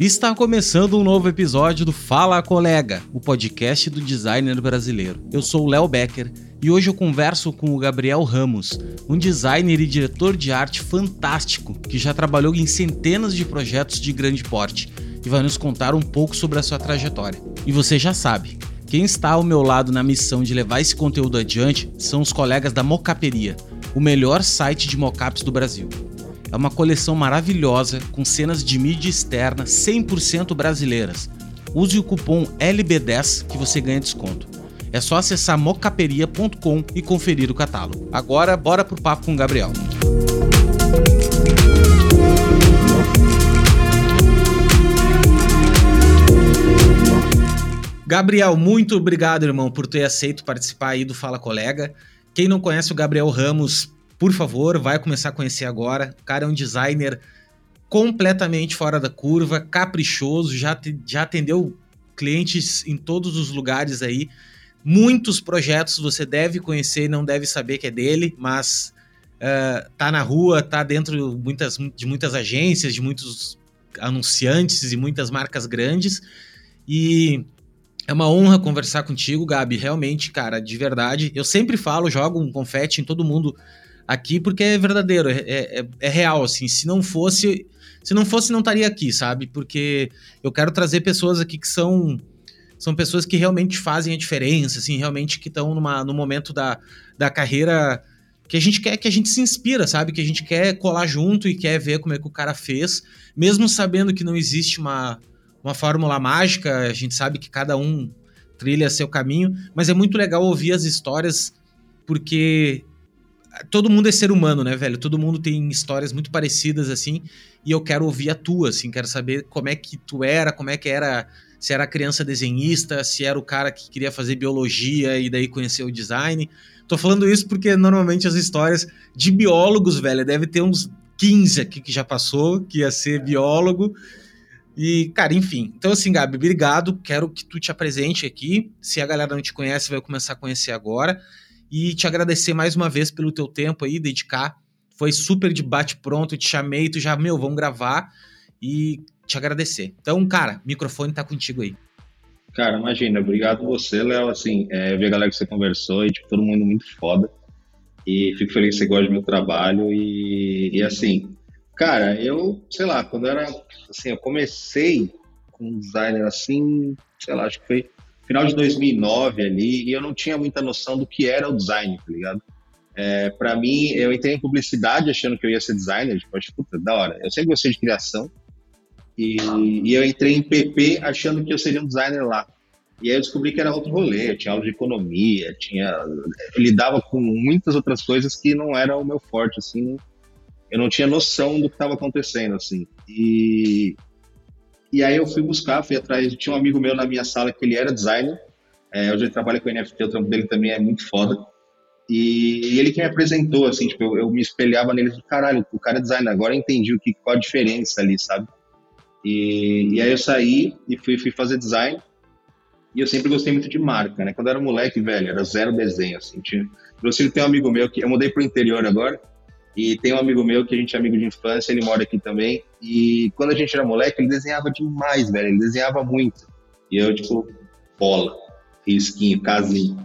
Está começando um novo episódio do Fala Colega, o podcast do designer brasileiro. Eu sou o Léo Becker e hoje eu converso com o Gabriel Ramos, um designer e diretor de arte fantástico que já trabalhou em centenas de projetos de grande porte e vai nos contar um pouco sobre a sua trajetória. E você já sabe, quem está ao meu lado na missão de levar esse conteúdo adiante são os colegas da Mocaperia, o melhor site de mockups do Brasil. É uma coleção maravilhosa com cenas de mídia externa 100% brasileiras. Use o cupom LB10 que você ganha desconto. É só acessar mocaperia.com e conferir o catálogo. Agora, bora pro papo com o Gabriel. Gabriel, muito obrigado, irmão, por ter aceito participar aí do Fala Colega. Quem não conhece o Gabriel Ramos, por favor, vai começar a conhecer agora. O cara é um designer completamente fora da curva, caprichoso, já, te, já atendeu clientes em todos os lugares aí. Muitos projetos você deve conhecer e não deve saber que é dele, mas uh, tá na rua, tá dentro muitas, de muitas agências, de muitos anunciantes e muitas marcas grandes. E é uma honra conversar contigo, Gabi. Realmente, cara, de verdade. Eu sempre falo, jogo um confete em todo mundo aqui porque é verdadeiro, é, é, é, real, assim. Se não fosse, se não fosse, não estaria aqui, sabe? Porque eu quero trazer pessoas aqui que são são pessoas que realmente fazem a diferença, assim, realmente que estão no momento da, da carreira que a gente quer, que a gente se inspira, sabe? Que a gente quer colar junto e quer ver como é que o cara fez, mesmo sabendo que não existe uma, uma fórmula mágica, a gente sabe que cada um trilha seu caminho, mas é muito legal ouvir as histórias porque todo mundo é ser humano, né, velho? Todo mundo tem histórias muito parecidas, assim, e eu quero ouvir a tua, assim, quero saber como é que tu era, como é que era, se era criança desenhista, se era o cara que queria fazer biologia e daí conhecer o design. Tô falando isso porque normalmente as histórias de biólogos, velho, deve ter uns 15 aqui que já passou, que ia ser biólogo. E, cara, enfim. Então, assim, Gabi, obrigado. Quero que tu te apresente aqui. Se a galera não te conhece, vai começar a conhecer agora e te agradecer mais uma vez pelo teu tempo aí, dedicar. Foi super de bate-pronto, te chamei, tu já, meu, vamos gravar e te agradecer. Então, cara, microfone tá contigo aí. Cara, imagina, obrigado você, Léo, assim, é, eu vi a galera que você conversou e, tipo, todo mundo muito foda. E fico feliz que você gosta do meu trabalho e, e assim, cara, eu, sei lá, quando eu era, assim, eu comecei com designer assim, sei lá, acho que foi final de 2009 ali, e eu não tinha muita noção do que era o design, tá ligado? É, para mim, eu entrei em publicidade achando que eu ia ser designer, tipo, acho, puta, da hora. Eu sempre gostei de criação, e, e, eu entrei em PP achando que eu seria um designer lá. E aí eu descobri que era outro rolê, eu tinha aula de economia, tinha, eu lidava com muitas outras coisas que não era o meu forte, assim, eu não tinha noção do que estava acontecendo, assim. E, e aí eu fui buscar, fui atrás, tinha um amigo meu na minha sala que ele era designer, é, hoje ele trabalha com NFT, o trampo dele também é muito foda. E, e ele que me apresentou, assim, tipo, eu, eu me espelhava nele e caralho, o cara é designer, agora eu entendi o que, qual a diferença ali, sabe? E, e aí eu saí e fui, fui fazer design, e eu sempre gostei muito de marca, né? Quando eu era moleque, velho, era zero desenho, assim. Tinha... Eu tem um amigo meu que... Eu mudei pro interior agora, e tem um amigo meu que a gente é amigo de infância, ele mora aqui também. E quando a gente era moleque, ele desenhava demais, velho. Ele desenhava muito. E eu, tipo, bola, risquinho, casinho.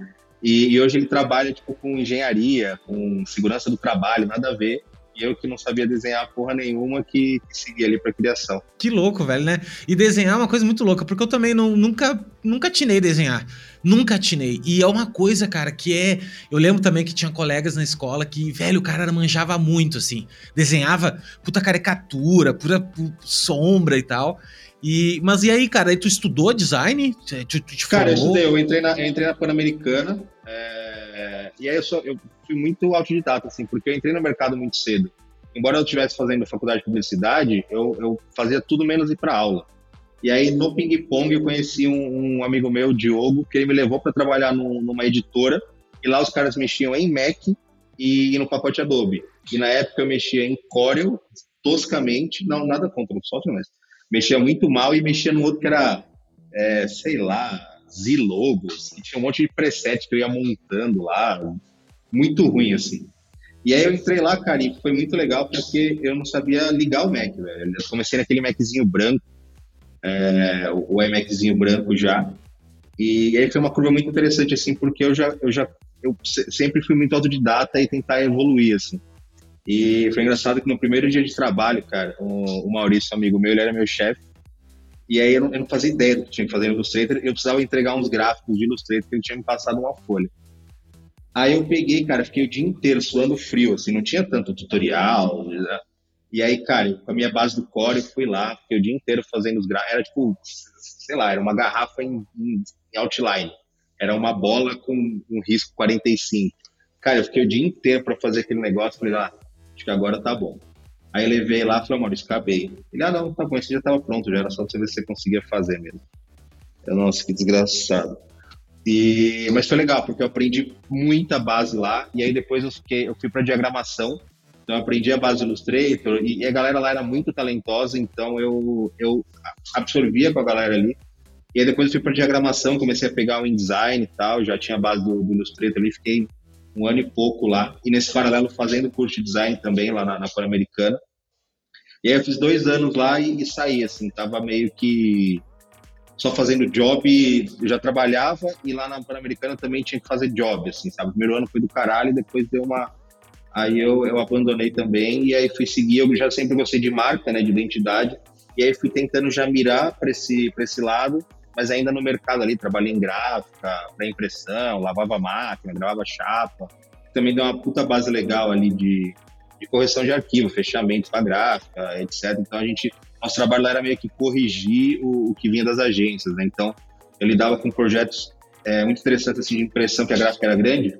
E, e hoje ele trabalha, tipo, com engenharia, com segurança do trabalho, nada a ver e eu que não sabia desenhar porra nenhuma que, que seguia ali pra criação. Que louco, velho, né? E desenhar é uma coisa muito louca, porque eu também não, nunca, nunca atinei desenhar. Nunca atinei. E é uma coisa, cara, que é. Eu lembro também que tinha colegas na escola que, velho, o cara manjava muito, assim. Desenhava puta caricatura, pura sombra e tal. E, mas e aí, cara, aí tu estudou design? Tu, tu cara, eu estudei, eu entrei na, entrei na Pan-Americana. É, e aí eu, sou, eu fui muito autodidata, assim, porque eu entrei no mercado muito cedo. Embora eu estivesse fazendo faculdade de publicidade, eu, eu fazia tudo menos ir para aula. E aí, no ping-pong, eu conheci um, um, amigo meu, Diogo, que ele me levou para trabalhar numa editora. E lá os caras mexiam em Mac e, e, no pacote Adobe. E na época eu mexia em Corel, toscamente, não nada contra o software, mas mexia muito mal e mexia no outro que era, é, sei lá, Z-Logos, que tinha um monte de preset que eu ia montando lá, muito ruim, assim. E aí eu entrei lá, cara, e foi muito legal porque eu não sabia ligar o Mac, velho. Eu comecei naquele Maczinho branco, é, o iMaczinho branco já. E aí foi uma curva muito interessante, assim, porque eu já, eu já eu sempre fui muito autodidata e tentar evoluir, assim. E foi engraçado que no primeiro dia de trabalho, cara, o, o Maurício, amigo meu, ele era meu chefe. E aí eu não, eu não, fazia ideia do que tinha que fazer no Illustrator. Eu precisava entregar uns gráficos de Illustrator que ele tinha me passado uma folha. Aí eu peguei, cara, fiquei o dia inteiro suando frio, assim, não tinha tanto tutorial. Né? E aí, cara, com a minha base do core, eu fui lá, fiquei o dia inteiro fazendo os gráficos. Era tipo, sei lá, era uma garrafa em, em, outline. Era uma bola com um risco 45. Cara, eu fiquei o dia inteiro para fazer aquele negócio. Falei, ah, acho que agora tá bom. Aí levei lá e falei, Maurício, acabei. Ele, ah, não, tá bom, esse já tava pronto, já era só você ver se você conseguia fazer mesmo. Eu, nossa, que desgraçado. E, mas foi legal, porque eu aprendi muita base lá, e aí depois eu, fiquei, eu fui para diagramação, então eu aprendi a base Illustrator, e, e, a galera lá era muito talentosa, então eu, eu absorvia com a galera ali. E aí depois eu fui para diagramação, comecei a pegar o InDesign e tal, já tinha a base do, do Illustrator ali, fiquei um ano e pouco lá, e nesse paralelo fazendo curso de design também lá na, na Pan-Americana. E aí eu fiz dois anos lá e, e saí, assim, tava meio que só fazendo job, eu já trabalhava e lá na Pan-Americana também tinha que fazer job, assim, sabe? O primeiro ano foi do caralho e depois deu uma... Aí eu, eu abandonei também e aí fui seguir, eu já sempre gostei de marca, né, de identidade, e aí fui tentando já mirar para esse, esse lado, mas ainda no mercado ali, trabalhei em gráfica, para impressão, lavava máquina, gravava chapa, também deu uma puta base legal ali de, de correção de arquivo, fechamento para gráfica, etc. Então a gente nosso trabalho lá era meio que corrigir o, o que vinha das agências, né? Então, eu lidava com projetos é, muito interessantes assim, de impressão, que a gráfica era grande,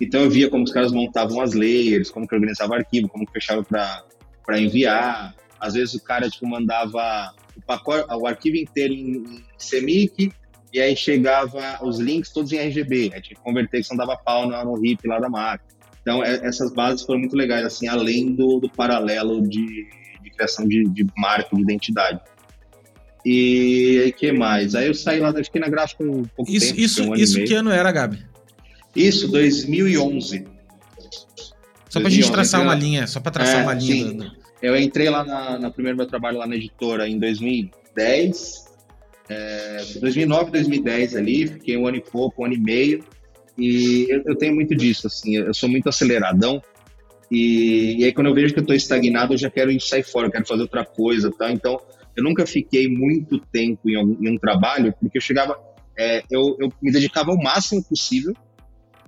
então eu via como os caras montavam as layers, como que organizava arquivo, como que fechava para enviar. Às vezes o cara tipo, mandava pacote, o arquivo inteiro em, CMYK e aí chegava os links todos em RGB. Aí tinha que converter, que não dava pau no, no RIP lá da máquina. Então é, essas bases foram muito legais, assim, além do, do paralelo de, criação de, de marca, de identidade. E que mais? Aí eu saí lá, fiquei na gráfica um pouco isso, tempo, Isso, um isso que ano era, Gabi? Isso, 2011. Só para a gente traçar uma linha, só para traçar é, uma linha. Do... Eu entrei lá na, na primeiro meu trabalho lá na editora em 2010, é, 2009, 2010 ali, fiquei um ano e pouco, um ano e meio, e eu, eu tenho muito disso, assim, eu sou muito aceleradão, e, e, aí, quando eu vejo que eu estou estagnado, eu já quero sair fora, eu quero fazer outra coisa, tá? Então, eu nunca fiquei muito tempo em, um, em um trabalho, porque eu chegava, é, eu, eu, me dedicava ao máximo possível.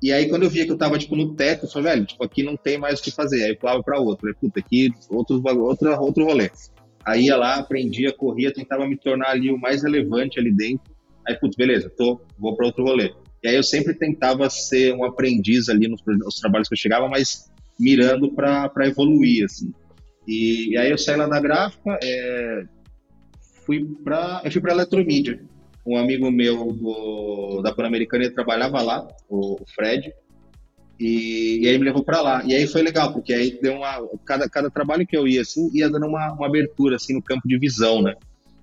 E aí, quando eu via que eu estava tipo, no teto, eu falei, velho, tipo, aqui não tem mais o que fazer. Aí eu pulava para outro. Falei, puta, aqui outro, outra, outro rolê. Aí ia lá, aprendia, corria, tentava me tornar ali o mais relevante ali dentro. Aí, putz, beleza, tô, vou para outro rolê. E aí eu sempre tentava ser um aprendiz ali nos, nos trabalhos que eu chegava, mas mirando para evoluir, assim. E, e, aí eu saí lá da gráfica, é, fui para eu fui para eletromídia. Um amigo meu do, da Pan-Americana ele trabalhava lá, o, o Fred, e, e, aí me levou para lá. E aí foi legal, porque aí deu uma cada, cada trabalho que eu ia assim ia dando uma, uma abertura assim no campo de visão, né?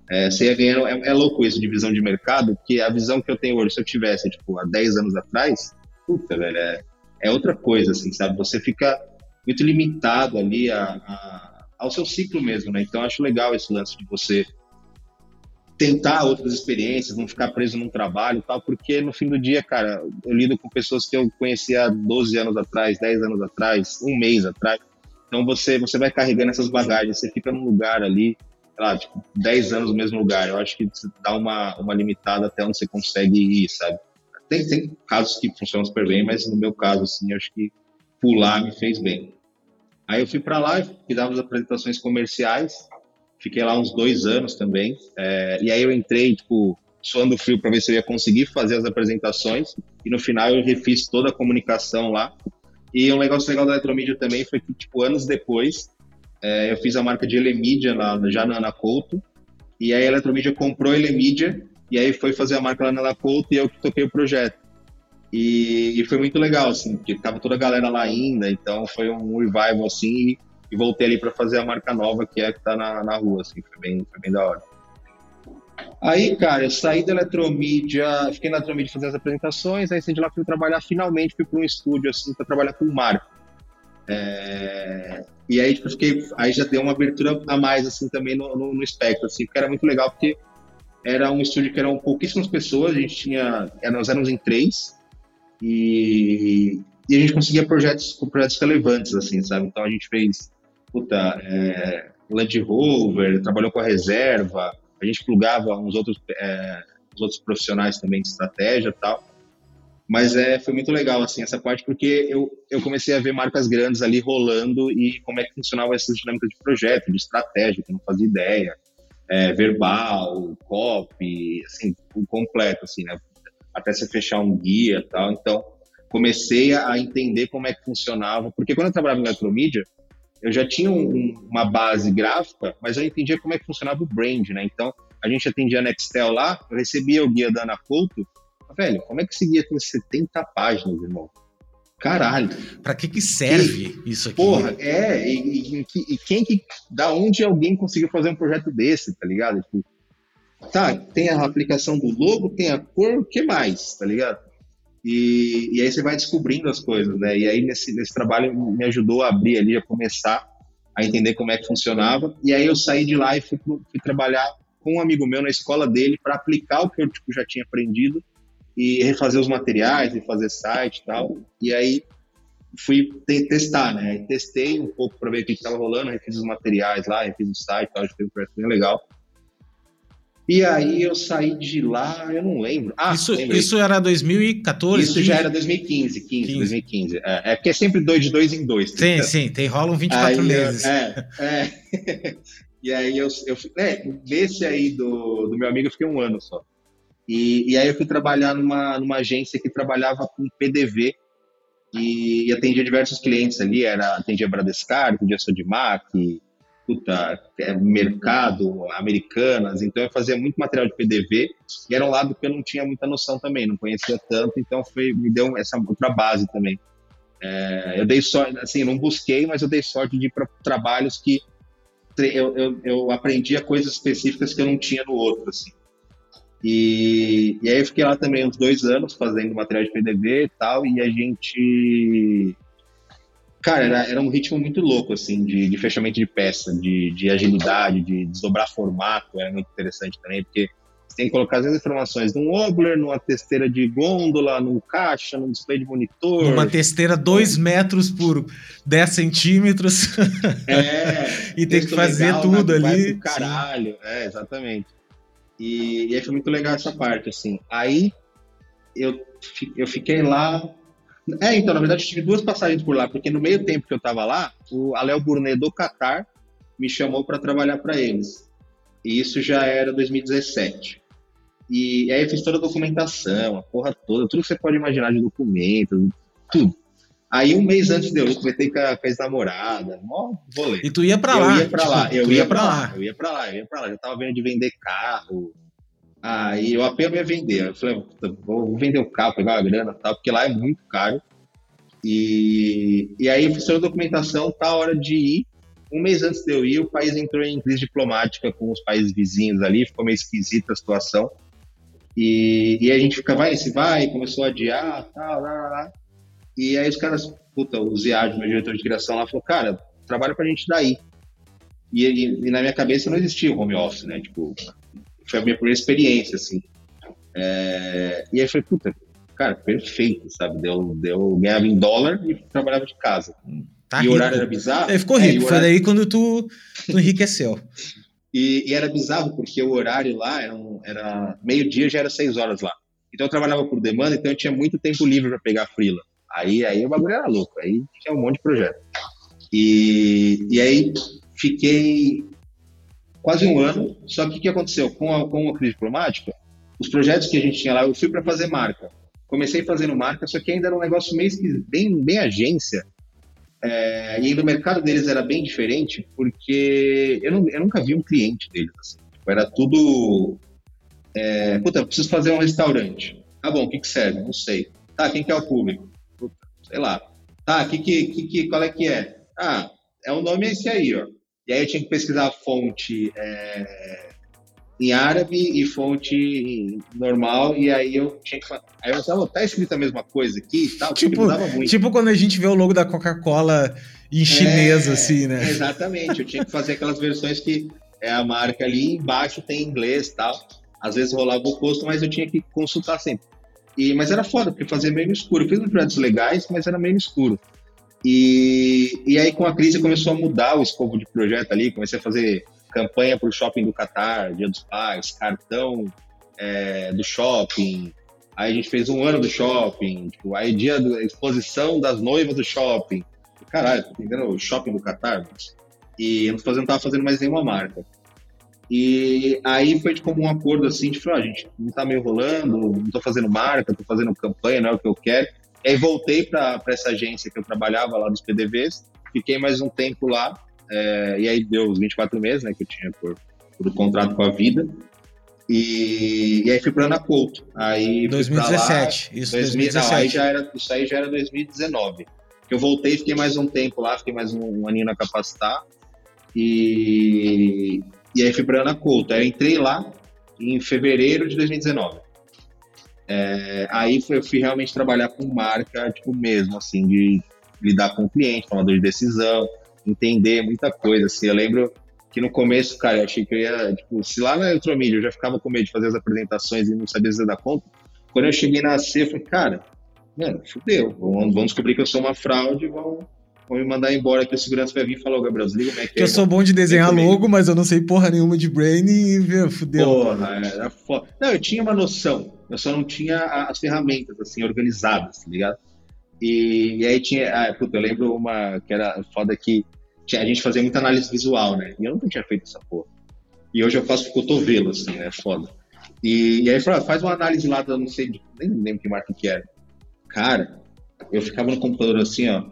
É, você ia ganhando, é, é, louco isso de visão de mercado, porque a visão que eu tenho hoje, se eu tivesse tipo há 10 anos atrás, puta, velho, é, é outra coisa, assim, sabe? Você fica muito limitado ali a, a, ao seu ciclo mesmo, né? Então, acho legal esse lance de você tentar outras experiências, não ficar preso num trabalho e tal, porque no fim do dia, cara, eu lido com pessoas que eu conhecia 12 anos atrás, 10 anos atrás, um mês atrás. Então, você, você vai carregando essas bagagens, você fica num lugar ali, sei lá, tipo, 10 anos no mesmo lugar. Eu acho que dá uma, uma limitada até onde você consegue ir, sabe? Tem, tem casos que funcionam super bem, mas no meu caso, assim, eu acho que pular me fez bem. Aí eu fui para lá, fiz as apresentações comerciais, fiquei lá uns dois anos também. É, e aí eu entrei, tipo, suando frio para ver se eu ia conseguir fazer as apresentações. E no final eu refiz toda a comunicação lá. E um negócio legal da Eletromídia também foi que, tipo, anos depois, é, eu fiz a marca de Elemídia lá, já na Ana Couto. E aí a Eletromídia comprou Elemídia e aí foi fazer a marca lá na Ana Couto e eu que toquei o projeto. E, e, foi muito legal, assim, porque tava toda a galera lá ainda, então foi um revival, assim, e, voltei ali para fazer a marca nova, que é a que tá na, na rua, assim, foi bem, foi bem da hora. Aí, cara, eu saí da Eletromídia, fiquei na Eletromídia fazendo as apresentações, aí saí de lá fui trabalhar, finalmente fui para um estúdio, assim, para trabalhar com o Marco. É... E aí, tipo, fiquei, aí já deu uma abertura a mais, assim, também no, no, no espectro, assim, porque era muito legal, porque era um estúdio que eram pouquíssimas pessoas, a gente tinha, nós éramos em três, e, e a gente conseguia projetos, projetos relevantes, assim, sabe? Então a gente fez, puta, é, Land Rover, trabalhou com a reserva, a gente plugava uns outros, é, uns outros profissionais também de estratégia e tal. Mas é, foi muito legal, assim, essa parte, porque eu, eu comecei a ver marcas grandes ali rolando e como é que funcionava essa dinâmica de projeto, de estratégia, que eu não fazia ideia. É, verbal, copy, assim, o completo, assim, né? Até você fechar um guia e tal. Então, comecei a entender como é que funcionava, porque quando eu trabalhava em eletromídia, eu já tinha um, uma base gráfica, mas eu entendia como é que funcionava o brand, né? Então, a gente atendia a Nextel lá, eu recebia o guia da Ana Couto, velho, como é que esse guia tem 70 páginas, irmão? Caralho. Pra que que serve e, isso aqui? Porra, é, e, e, e, quem que, da onde alguém conseguiu fazer um projeto desse, tá ligado? Tipo, tá, tem a aplicação do logo, tem a cor, o que mais, tá ligado? E, e aí você vai descobrindo as coisas, né? E aí nesse, nesse trabalho me ajudou a abrir ali, a começar a entender como é que funcionava. E aí eu saí de lá e fui, fui trabalhar com um amigo meu na escola dele para aplicar o que eu tipo, já tinha aprendido e refazer os materiais, refazer site e tal. E aí fui testar, né? Testei um pouco para ver o que estava rolando, refiz os materiais lá, refiz o site e tal, que foi um projeto bem legal. E aí eu saí de lá, eu não lembro. Ah, isso, isso era 2014? Isso 15? já era 2015, 15, 15. 2015. É, é porque é sempre dois de dois em dois. Sim, então. sim, tem rolam 24 aí, meses. É, é. e aí eu, eu é, nesse aí do, do meu amigo eu fiquei um ano só. E, e aí eu fui trabalhar numa, numa agência que trabalhava com PDV e, e atendia diversos clientes ali, era atendia Bradescar, atendia Sodimac, puta, é, mercado, americanas, então eu fazia muito material de PDV e era um lado que eu não tinha muita noção também, não conhecia tanto, então foi, me deu essa outra base também. É, eu dei sorte, assim, não busquei, mas eu dei sorte de ir para trabalhos que eu, eu, eu aprendia coisas específicas que eu não tinha no outro, assim. E, e aí eu fiquei lá também uns dois anos fazendo material de PDV e tal, e a gente Cara, era, era um ritmo muito louco, assim, de, de fechamento de peça, de, de agilidade, de desdobrar formato, era muito interessante também, porque você tem que colocar as informações num Obler, numa testeira de gôndola, num caixa, num display de monitor. Uma testeira 2 metros por 10 centímetros. É. e tem que fazer legal, tudo ali. Caralho, é, exatamente. E, e aí foi muito legal essa parte, assim. Aí eu, eu fiquei lá é, então, na verdade, eu tive duas passagens por lá, porque no meio tempo que eu estava lá, o Aléo Burnet do Qatar me chamou para trabalhar para eles. E isso já era 2017. E aí eu fiz toda a documentação, a porra toda, tudo que você pode imaginar de documento, tudo. Aí um mês antes de eu ir, comentei com a, com a ex-namorada, mó vôlei. E tu ia pra lá? Eu ia pra lá, eu ia pra lá. lá, eu ia pra lá, eu ia pra lá. Eu tava vendo de vender carro, Aí eu apenas ia vender. Eu falei, vou vender o carro, pegar a grana tal, porque lá é muito caro. E, e aí fiz a documentação, tá hora de ir. Um mês antes de eu ir, o país entrou em crise diplomática com os países vizinhos ali, ficou meio esquisita a situação. E, e a gente fica, vai, se vai, começou a adiar, tal, lá, lá, lá. E aí os caras, puta, o Ziad, meu diretor de criação lá, falou, cara, trabalha pra gente daí. E, e, e, na minha cabeça não existia o home office, né? Tipo, foi a minha primeira experiência, assim. É, e aí foi, puta, cara, perfeito, sabe? Deu, deu, ganhava em dólar e trabalhava de casa. Tá e rico. o horário era bizarro. É, ficou rico, é, horário... foi daí quando tu, tu enriqueceu. e, e, era bizarro porque o horário lá era, um, era meio-dia, já era seis horas lá. Então eu trabalhava por demanda, então eu tinha muito tempo livre para pegar frila. Aí, aí o bagulho era louco, aí tinha um monte de projeto. E, e aí fiquei quase um ano. Só que o que aconteceu? Com a, com a crise diplomática, os projetos que a gente tinha lá, eu fui para fazer marca. Comecei fazendo marca, só que ainda era um negócio meio bem, bem agência. É, e ainda o mercado deles era bem diferente, porque eu, não, eu nunca vi um cliente deles. Assim. Tipo, era tudo. É, puta, preciso fazer um restaurante. Ah, bom, o que, que serve? Não sei. Tá, quem que é o público? Puta, sei lá. Tá, que, que, que, qual é que é? Ah, é o nome esse aí, ó. E aí eu tinha que pesquisar a fonte, é, em árabe e fonte normal, e aí eu tinha que Aí eu falava, tá escrito a mesma coisa aqui e tal, tipo, tipo quando a gente vê o logo da Coca-Cola em chinês, é, assim, né? Exatamente, eu tinha que fazer aquelas versões que é a marca ali, embaixo tem inglês e tal. Às vezes rolava o posto, mas eu tinha que consultar sempre. E, mas era foda, porque fazia meio escuro. Eu fiz uns projetos legais, mas era meio escuro. E, e aí, com a crise, começou a mudar o escopo de projeto ali. Comecei a fazer campanha para o shopping do Qatar, Dia dos Pais, cartão é, do shopping. Aí a gente fez um ano do shopping, tipo, aí dia da exposição das noivas do shopping. Caralho, tá entendendo? O shopping do Qatar. E eu não estava fazendo mais nenhuma marca. E aí foi como um acordo assim, falar, ah, gente não tá meio rolando, não tô fazendo marca, tô fazendo campanha, não é o que eu quero. E aí voltei para essa agência que eu trabalhava lá dos PDVs, fiquei mais um tempo lá, é, e aí deu os 24 meses, né, que eu tinha por, por contrato com a vida. E, e aí fui para Ana Couto. Aí 2017, lá, isso 2000, 2017. Não, aí já era, isso aí já era 2019. Que eu voltei, fiquei mais um tempo lá, fiquei mais um, um aninho na Capacitar. E, e aí fui para Ana Couto. Aí eu entrei lá em fevereiro de 2019. É, aí foi, eu fui realmente trabalhar com marca, tipo, mesmo, assim, de lidar com o cliente, tomador de decisão, entender muita coisa, assim. Eu lembro que no começo, cara, eu achei que eu ia, tipo, se lá na Eletromídia eu já ficava com medo de fazer as apresentações e não sabia se dar conta, quando eu cheguei na C, eu falei, cara, mano, fudeu, vão, vão descobrir que eu sou uma fraude, vão, vão me mandar embora que o segurança vai vir e falar, ô Gabriel, desliga como é que é. Eu sou bom de desenhar logo, mas eu não sei porra nenhuma de brain e, viu, fudeu. Porra, era foda. Não, eu tinha uma noção, eu só não tinha as ferramentas, assim, organizadas, tá ligado? E, e aí tinha, ah, puta, eu lembro uma que era foda que tinha, a gente fazia muita análise visual, né? E eu nunca tinha feito essa porra. E hoje eu faço cotovelo, assim, né? Foda. E, e aí falou, ah, faz uma análise lá, não sei, nem lembro que marca que era. Cara, eu ficava no computador assim, ó,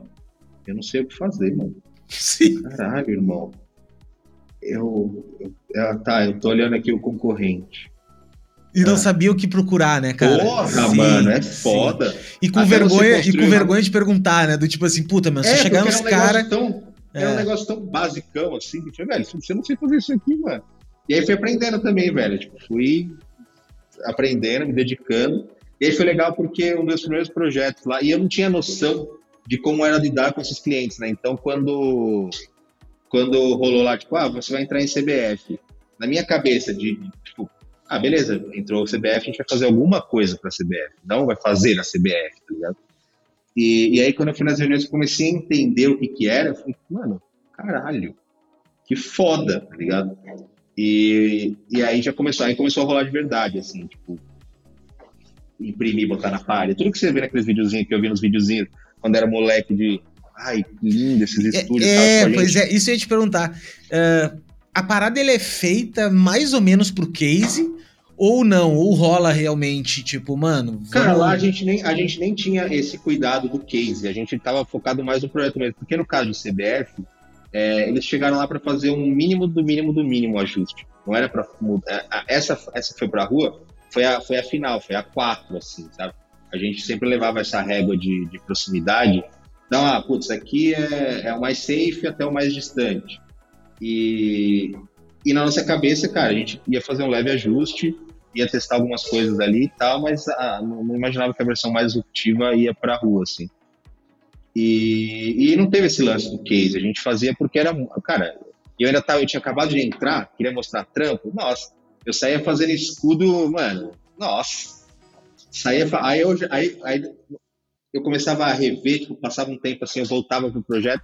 eu não sei o que fazer, mano. Sim. Caralho, irmão. Eu, eu, eu, tá, eu tô olhando aqui o concorrente. E não é. sabia o que procurar, né, cara? Porra, sim, mano, é foda. Sim. E com vergonha, e com vergonha de perguntar, né? Do tipo assim, puta, mas é, se chegar nos um caras. É. Um negócio tão basicão assim, que tinha, velho, você não sei fazer isso aqui, mano. E aí fui aprendendo também, velho. Tipo, fui aprendendo, me dedicando. E aí foi legal porque um dos primeiros projetos lá, e eu não tinha noção de como era lidar com esses clientes, né? Então, quando, quando rolou lá, tipo, ah, você vai entrar em CBF, na minha cabeça, de, tipo, ah, beleza, entrou o CBF, a gente vai fazer alguma coisa para CBF, não vai fazer a CBF, tá ligado? E, e aí, quando eu fui nas reuniões, eu comecei a entender o que que era, eu falei, mano, caralho, que foda, tá ligado? E, e aí já começou, aí começou a rolar de verdade, assim, tipo, imprimir, botar na parede, tudo que você vê naqueles videozinhos que eu vi nos videozinhos quando era moleque de. Ai, que lindo esses é, estúdios. É, é pois é, isso eu ia te perguntar. Uh, a parada ele é feita mais ou menos pro case ou não? Ou rola realmente, tipo, mano. Vamos... Cara, lá a gente, nem, a gente nem tinha esse cuidado do case, a gente tava focado mais no projeto mesmo. Porque no caso do CBF, é, eles chegaram lá para fazer um mínimo do mínimo do mínimo ajuste. Não era para mudar. Essa, essa foi pra rua, foi a, foi a final, foi a 4, assim, sabe? A gente sempre levava essa régua de, de proximidade. Então, ah, putz, aqui é, é o mais safe até o mais distante. E, e na nossa cabeça, cara, a gente ia fazer um leve ajuste, ia testar algumas coisas ali e tal, mas ah, não, imaginava que a versão mais executiva ia para a rua, assim. E, e não teve esse lance do case, a gente fazia porque era, cara, eu ainda tava, eu tinha acabado de entrar, queria mostrar trampo, nossa, eu saía fazendo escudo, mano, nossa, saía, aí eu, aí, aí eu começava a rever, tipo, passava um tempo assim, eu voltava pro projeto,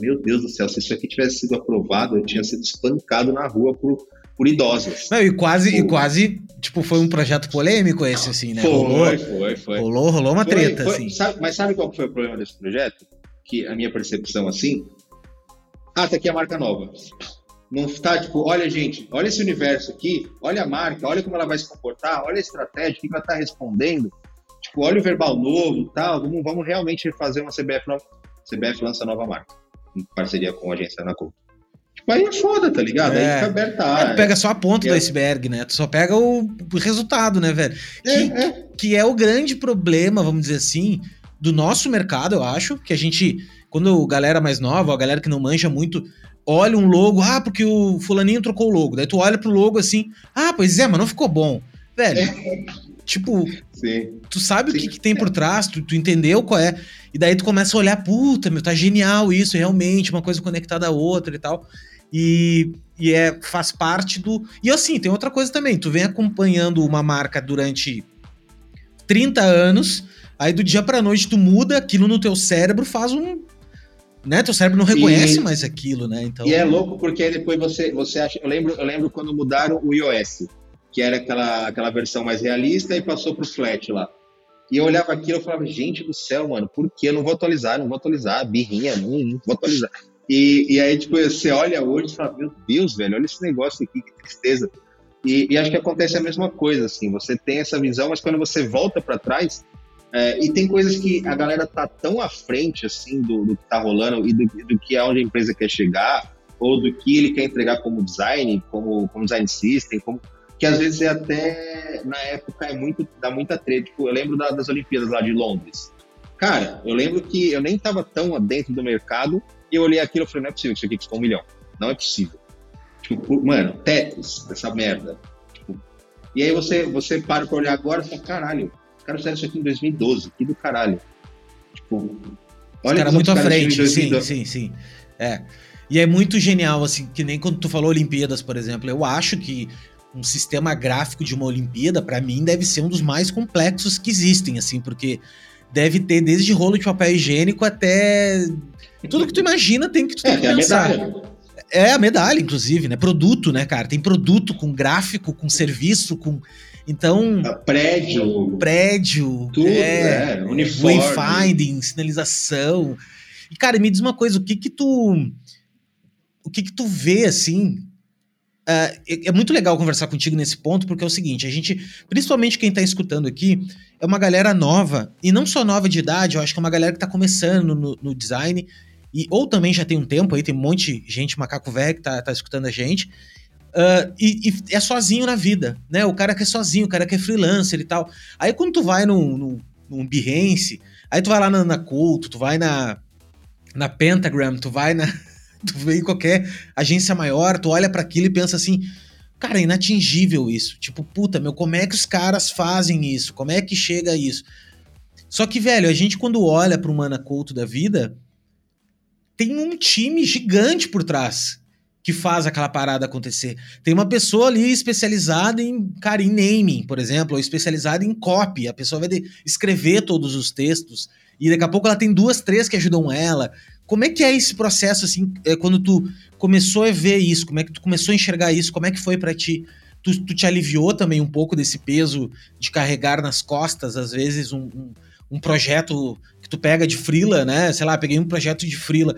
meu Deus do céu, se isso aqui tivesse sido aprovado, eu tinha sido espancado na rua por, por idosos. Não, e quase, tipo, e quase, tipo, foi um projeto polêmico esse, assim, né? Foi, rolou, foi, foi. Rolou, rolou uma foi, treta, foi, assim. Sabe, mas sabe qual foi o problema desse projeto? Que a minha percepção, assim, ah, tá aqui a marca nova. Não está tipo, olha, gente, olha esse universo aqui, olha a marca, olha como ela vai se comportar, olha a estratégia, o que ela está respondendo. Tipo, olha o verbal novo tal. Vamos, vamos realmente fazer uma CBF nova. CBF lança nova marca, em parceria com a agência Ana Couto. Tipo, aí é foda, tá ligado? É. Aí fica aberta a é, pega só a ponta do iceberg, né? Tu só pega o resultado, né, velho? É, que, é. que é o grande problema, vamos dizer assim, do nosso mercado, eu acho, que a gente, quando a galera mais nova, a galera que não manja muito, olha um logo, ah, porque o fulaninho trocou o logo. Daí tu olha pro logo assim, ah, pois é, mas não ficou bom. Velho, é. tipo, Sim. tu sabe Sim. o que, que, tem por trás, tu, tu, entendeu qual é. E daí tu começa a olhar, puta, meu, tá genial isso, realmente, uma coisa conectada à outra e tal. E, e é, faz parte do. E assim, tem outra coisa também. Tu vem acompanhando uma marca durante 30 anos, aí do dia pra noite tu muda, aquilo no teu cérebro faz um. Né? Teu cérebro não reconhece e, mais aquilo, né? Então... E é louco porque depois você, você acha. Eu lembro, eu lembro quando mudaram o iOS, que era aquela, aquela versão mais realista, e passou pro flat lá. E eu olhava aquilo e falava, gente do céu, mano, por que? Eu não vou atualizar, não vou atualizar, birrinha, não, não vou atualizar. E, e aí, tipo, você olha hoje e fala, meu Deus, velho, olha esse negócio aqui, que tristeza. E, e acho que acontece a mesma coisa, assim, você tem essa visão, mas quando você volta para trás, é, e tem coisas que a galera tá tão à frente, assim, do, do que tá rolando e do, do que é onde a empresa quer chegar, ou do que ele quer entregar como design, como, como design system, como, que às vezes é até, na época, é muito, dá muita treta. Tipo, eu lembro da, das Olimpíadas lá de Londres. Cara, eu lembro que eu nem tava tão dentro do mercado, e eu olhei aquilo e falei, não é possível que isso aqui custou um milhão. Não é possível. Tipo, mano, Tetris, essa merda. Tipo, e aí você, você para pra olhar agora e fala, caralho, os caras fizeram isso aqui em 2012, que do caralho. Tipo, olha cara muito à frente, sim, sim, sim. É. E é muito genial, assim, que nem quando tu falou Olimpíadas, por exemplo. Eu acho que um sistema gráfico de uma Olimpíada, para mim, deve ser um dos mais complexos que existem, assim, porque deve ter desde rolo de papel higiênico até tudo que tu imagina tem que tu tem é, que pensar. A medalha. É a medalha, inclusive, né? Produto, né, cara? Tem produto com gráfico, com serviço, com. Então. A prédio. Prédio. Tudo, é, é uniforme. Wayfinding, sinalização. E, cara, me diz uma coisa, o que que tu. O que que tu vê, assim, Uh, é muito legal conversar contigo nesse ponto, porque é o seguinte: a gente, principalmente quem está escutando aqui, é uma galera nova, e não só nova de idade, eu acho que é uma galera que está começando no, no, design, e, ou também já tem um tempo aí, tem um monte de gente, macaco velho, que tá, tá escutando a gente, uh, e, e, é sozinho na vida, né? O cara que é sozinho, o cara que é freelancer e tal. Aí quando tu vai num, num, num Behance, aí tu vai lá na, na Culto, tu vai na, na Pentagram, tu vai na tu vê em qualquer agência maior, tu olha para aquilo e pensa assim, cara, é inatingível isso. Tipo, puta, meu, como é que os caras fazem isso? Como é que chega isso? Só que, velho, a gente quando olha pro Mana Couto da vida, tem um time gigante por trás que faz aquela parada acontecer. Tem uma pessoa ali especializada em, cara, em naming, por exemplo, ou especializada em copy. A pessoa vai escrever todos os textos e daqui a pouco ela tem duas, três que ajudam ela. Como é que é esse processo, assim, é, quando tu começou a ver isso? Como é que tu começou a enxergar isso? Como é que foi para ti? Tu, tu, te aliviou também um pouco desse peso de carregar nas costas, às vezes, um, um, um projeto que tu pega de frila, né? Sei lá, peguei um projeto de frila.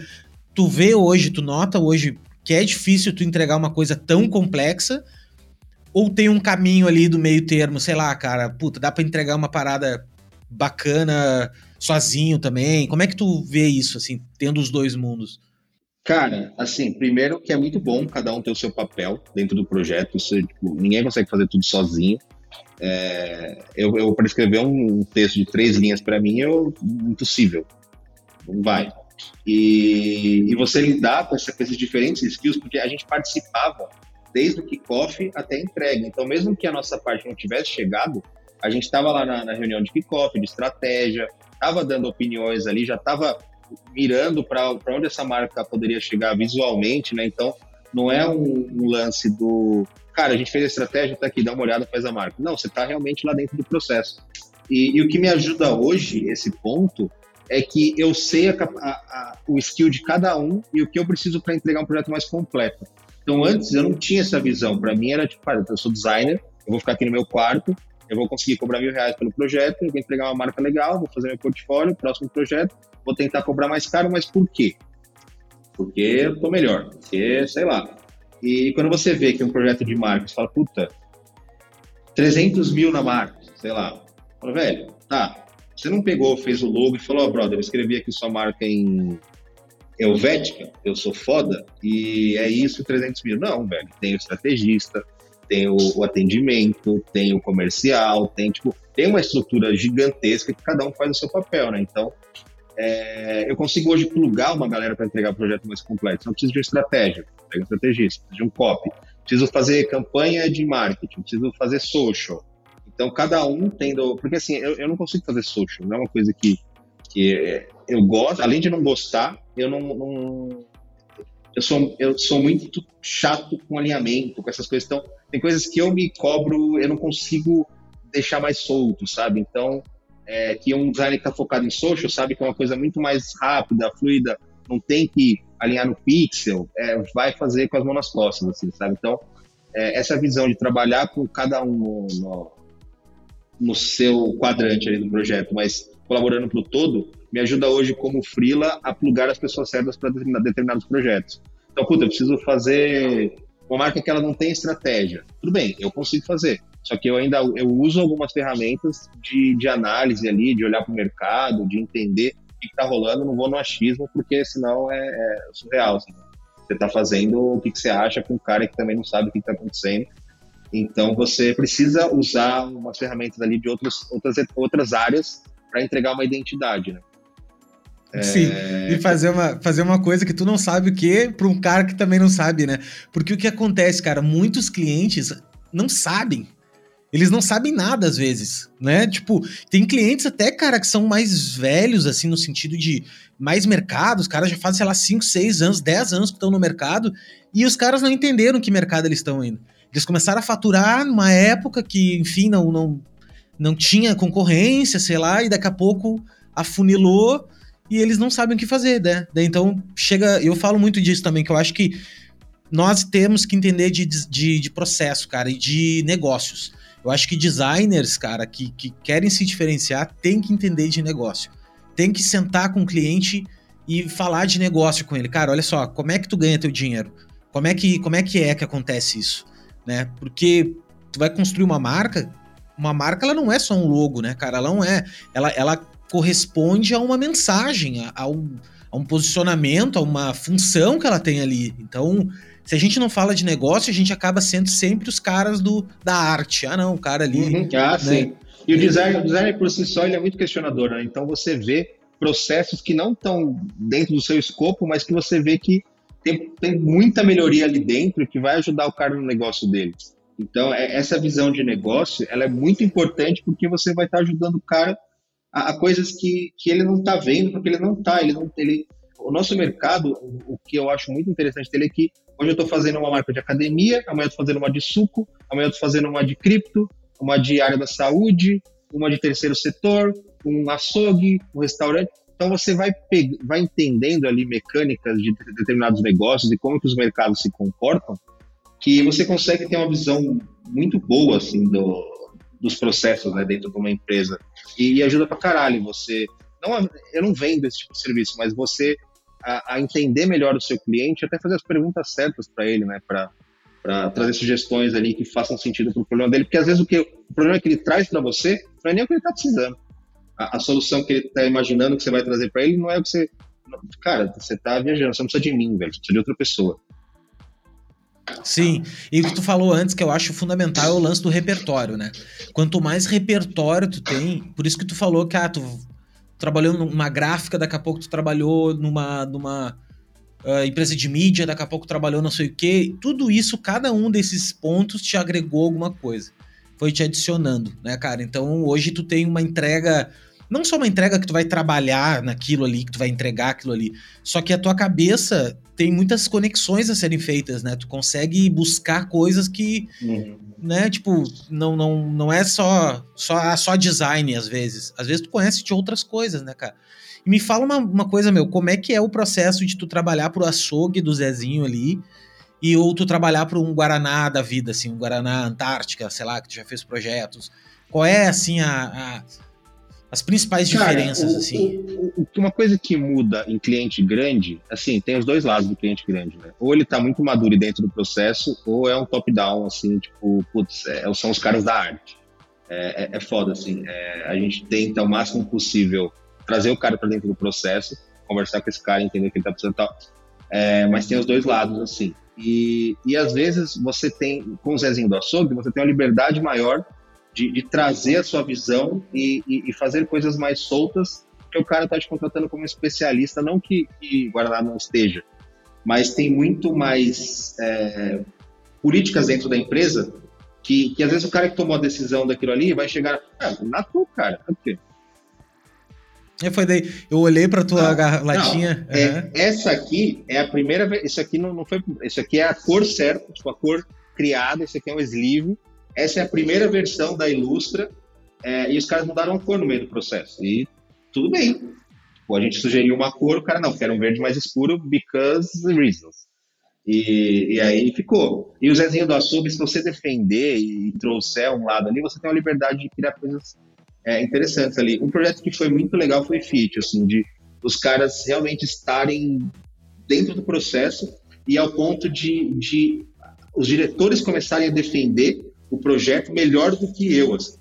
Tu vê hoje, tu nota hoje que é difícil tu entregar uma coisa tão complexa ou tem um caminho ali do meio termo, sei lá, cara, puta, dá para entregar uma parada bacana sozinho também? Como é que tu vê isso, assim, tendo os dois mundos? Cara, assim, primeiro que é muito bom cada um ter o seu papel dentro do projeto. Isso, tipo, ninguém consegue fazer tudo sozinho. É, eu, eu para escrever um texto de três linhas para mim é impossível. Não vai. E, e você lidar com, essa, com esses diferentes skills, porque a gente participava desde o kickoff até a entrega. Então, mesmo que a nossa parte não tivesse chegado, a gente estava lá na, na, reunião de kickoff, de estratégia, estava dando opiniões ali, já estava mirando para onde essa marca poderia chegar visualmente, né? Então, não é um, um, lance do cara, a gente fez a estratégia, tá aqui, dá uma olhada, faz a marca. Não, você está realmente lá dentro do processo. E, e, o que me ajuda hoje, esse ponto, é que eu sei a, a, a, o skill de cada um e o que eu preciso para entregar um projeto mais completo. Então, antes eu não tinha essa visão. Para mim era tipo, eu sou designer, eu vou ficar aqui no meu quarto, eu vou conseguir cobrar mil reais pelo projeto, eu vou entregar uma marca legal, vou fazer meu portfólio, próximo projeto, vou tentar cobrar mais caro, mas por quê? Porque eu tô melhor, porque, sei lá. E quando você vê que é um projeto de marca, você fala, puta, 300 mil na marca, sei lá. Fala, velho, tá, você não pegou, fez o logo e falou, oh, brother, eu escrevi aqui sua marca em Helvética, eu sou foda, e é isso 300 mil. Não, velho, tem o estrategista, tem o, o, atendimento, tem o comercial, tem, tipo, tem uma estrutura gigantesca que cada um faz o seu papel, né? Então, é, eu consigo hoje plugar uma galera para entregar um projeto mais complexo. Não preciso de uma estratégia, pega um estrategista, preciso de um copy, preciso fazer campanha de marketing, preciso fazer social. Então, cada um tendo. Porque assim, eu, eu não consigo fazer social, não é uma coisa que, que eu gosto, além de não gostar, eu não, não eu sou, eu sou muito chato com alinhamento, com essas coisas. Então, tem coisas que eu me cobro, eu não consigo deixar mais solto, sabe? Então, é, que um designer que está focado em social sabe que é uma coisa muito mais rápida, fluida, não tem que alinhar no pixel, é, vai fazer com as mãos nas costas, assim, sabe? Então, é, essa visão de trabalhar com cada um no, no, no seu quadrante ali do projeto, mas colaborando para o todo, me ajuda hoje como freela a plugar as pessoas certas para determinados projetos. Então, puta, eu preciso fazer uma marca que ela não tem estratégia. Tudo bem, eu consigo fazer. Só que eu ainda eu uso algumas ferramentas de, de análise ali, de olhar para o mercado, de entender o que está rolando. Não vou no achismo, porque senão é, é surreal. Assim. Você está fazendo o que, que, você acha com um cara que também não sabe o que está acontecendo. Então você precisa usar umas ferramentas ali de outras, outras, outras áreas para entregar uma identidade, né? Sim, é... e fazer uma, fazer uma coisa que tu não sabe o que para um cara que também não sabe, né? Porque o que acontece, cara, muitos clientes não sabem. Eles não sabem nada às vezes, né? Tipo, tem clientes até, cara, que são mais velhos, assim, no sentido de mais mercado. Os caras já fazem, sei lá, 5, 6 anos, 10 anos que estão no mercado e os caras não entenderam que mercado eles estão indo. Eles começaram a faturar numa época que, enfim, não, não, não tinha concorrência, sei lá, e daqui a pouco afunilou e eles não sabem o que fazer, né? Então, chega. Eu falo muito disso também, que eu acho que nós temos que entender de, de, de processo, cara, e de negócios. Eu acho que designers, cara, que, que querem se diferenciar, tem que entender de negócio. Tem que sentar com o cliente e falar de negócio com ele. Cara, olha só, como é que tu ganha teu dinheiro? Como é que, como é, que é que acontece isso? Né? Porque tu vai construir uma marca, uma marca ela não é só um logo, né, cara? Ela não é. Ela, ela corresponde a uma mensagem, a, um, a um posicionamento, a uma função que ela tem ali. Então, se a gente não fala de negócio, a gente acaba sendo sempre os caras do, da arte. Ah, não, o cara ali. Uhum. Ah, né? sim. E o design, o design por si só ele é muito questionador, né? Então você vê processos que não estão dentro do seu escopo, mas que você vê que tem, tem muita melhoria ali dentro que vai ajudar o cara no negócio dele. Então, é, essa visão de negócio, ela é muito importante porque você vai estar ajudando o cara a, a coisas que, que ele não está vendo, porque ele não está. Ele não, ele, o nosso mercado, o, que eu acho muito interessante dele é que hoje eu estou fazendo uma marca de academia, amanhã estou fazendo uma de suco, amanhã estou fazendo uma de cripto, uma de área da saúde, uma de terceiro setor, um açougue, um restaurante. Então você vai, vai entendendo ali mecânicas de determinados negócios e como que os mercados se comportam, que você consegue ter uma visão muito boa assim do, dos processos né, dentro de uma empresa. E, e, ajuda pra caralho você. Não, eu não vendo esse tipo de serviço, mas você a, a entender melhor o seu cliente, até fazer as perguntas certas para ele, né? Para trazer sugestões ali que façam sentido para o problema dele, porque às vezes o, que, o problema que ele traz para você não é nem o que ele está precisando. A, a, solução que ele está imaginando que você vai trazer para ele não é o que você. Cara, você está viajando, você não precisa de mim, velho, você precisa de outra pessoa. Sim, e o que tu falou antes, que eu acho fundamental, é o lance do repertório, né? Quanto mais repertório tu tem, por isso que tu falou que ah, tu trabalhou numa gráfica, daqui a pouco tu trabalhou numa, numa uh, empresa de mídia, daqui a pouco trabalhou não sei o quê. Tudo isso, cada um desses pontos te agregou alguma coisa. Foi te adicionando, né, cara? Então hoje tu tem uma entrega não só uma entrega que tu vai trabalhar naquilo ali, que tu vai entregar aquilo ali, só que a tua cabeça tem muitas conexões a serem feitas, né? Tu consegue buscar coisas que, uhum. né, tipo, não, não, não é só, só, só design às vezes. Às vezes tu conhece de outras coisas, né, cara? E me fala uma, uma coisa, meu, como é que é o processo de tu trabalhar pro açougue do Zezinho ali e ou tu trabalhar para um Guaraná da vida, assim, um Guaraná Antártica, sei lá, que tu já fez projetos. Qual é, assim, a, a as principais Cara, diferenças, o, assim. O, uma coisa que muda em cliente grande, assim, tem os dois lados do cliente grande, né? Ou ele tá muito maduro dentro do processo, ou é um top-down, assim, tipo, putz, é, são os caras da arte. É, é, é foda, assim. É, a gente tenta o máximo possível trazer o cara para dentro do processo, conversar com esse cara, entender o que ele tá precisando e tal. É, mas tem os dois lados, assim. E, e às vezes você tem, com o Zezinho do Açougue, você tem uma liberdade maior de, de trazer a sua visão e, e, e, fazer coisas mais soltas, que o cara está te contratando como especialista, não que, que Guaraná não esteja, mas tem muito mais é, políticas dentro da empresa que, que às vezes o cara que tomou a decisão daquilo ali vai chegar, ah, na tua, cara, por quê? É, foi daí. Eu olhei para tua não, latinha. Não, é, essa aqui é a primeira vez. Isso aqui não, não foi. Isso aqui é a cor certa, tipo, a cor criada. Esse aqui é um sleeve. Essa é a primeira versão da Ilustra. É, e os caras mudaram a cor no meio do processo. E tudo bem. Tipo, a gente sugeriu uma cor, o cara não, quer um verde mais escuro, because reasons. E, e, aí ficou. E o Zezinho do Açougue, se você defender e trouxer um lado ali, você tem a liberdade de criar coisas é, interessantes ali. Um projeto que foi muito legal foi Fit, assim, de os caras realmente estarem dentro do processo e ao ponto de, de os diretores começarem a defender o projeto melhor do que eu. Assim.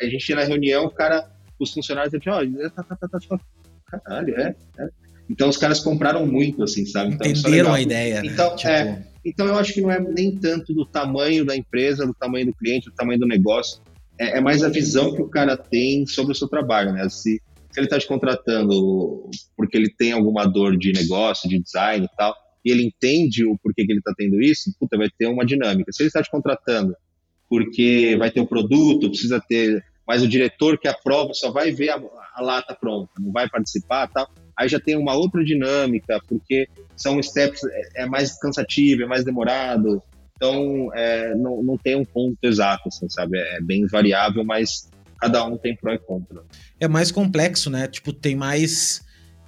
A gente na reunião, o cara, os funcionários diziam, olha, tá, tá, tá, tá, caralho, é, é. Então os caras compraram muito, assim, sabe? Então, Entenderam a ideia. Né? Então, tipo... é, então eu acho que não é nem tanto do tamanho da empresa, do tamanho do cliente, do tamanho do negócio, é, é mais a visão que o cara tem sobre o seu trabalho, né? Se, se ele está te contratando porque ele tem alguma dor de negócio, de design e tal, e ele entende o porquê que ele está tendo isso, puta, vai ter uma dinâmica. Se ele está te contratando porque vai ter um produto, precisa ter, mas o diretor que aprova só vai ver a, a lata pronta, não vai participar, tal. Aí já tem uma outra dinâmica, porque são steps é, é mais cansativo, é mais demorado. Então, é, não, não tem um ponto exato, assim, sabe? É bem variável, mas cada um tem pró e contra. É mais complexo, né? Tipo, tem mais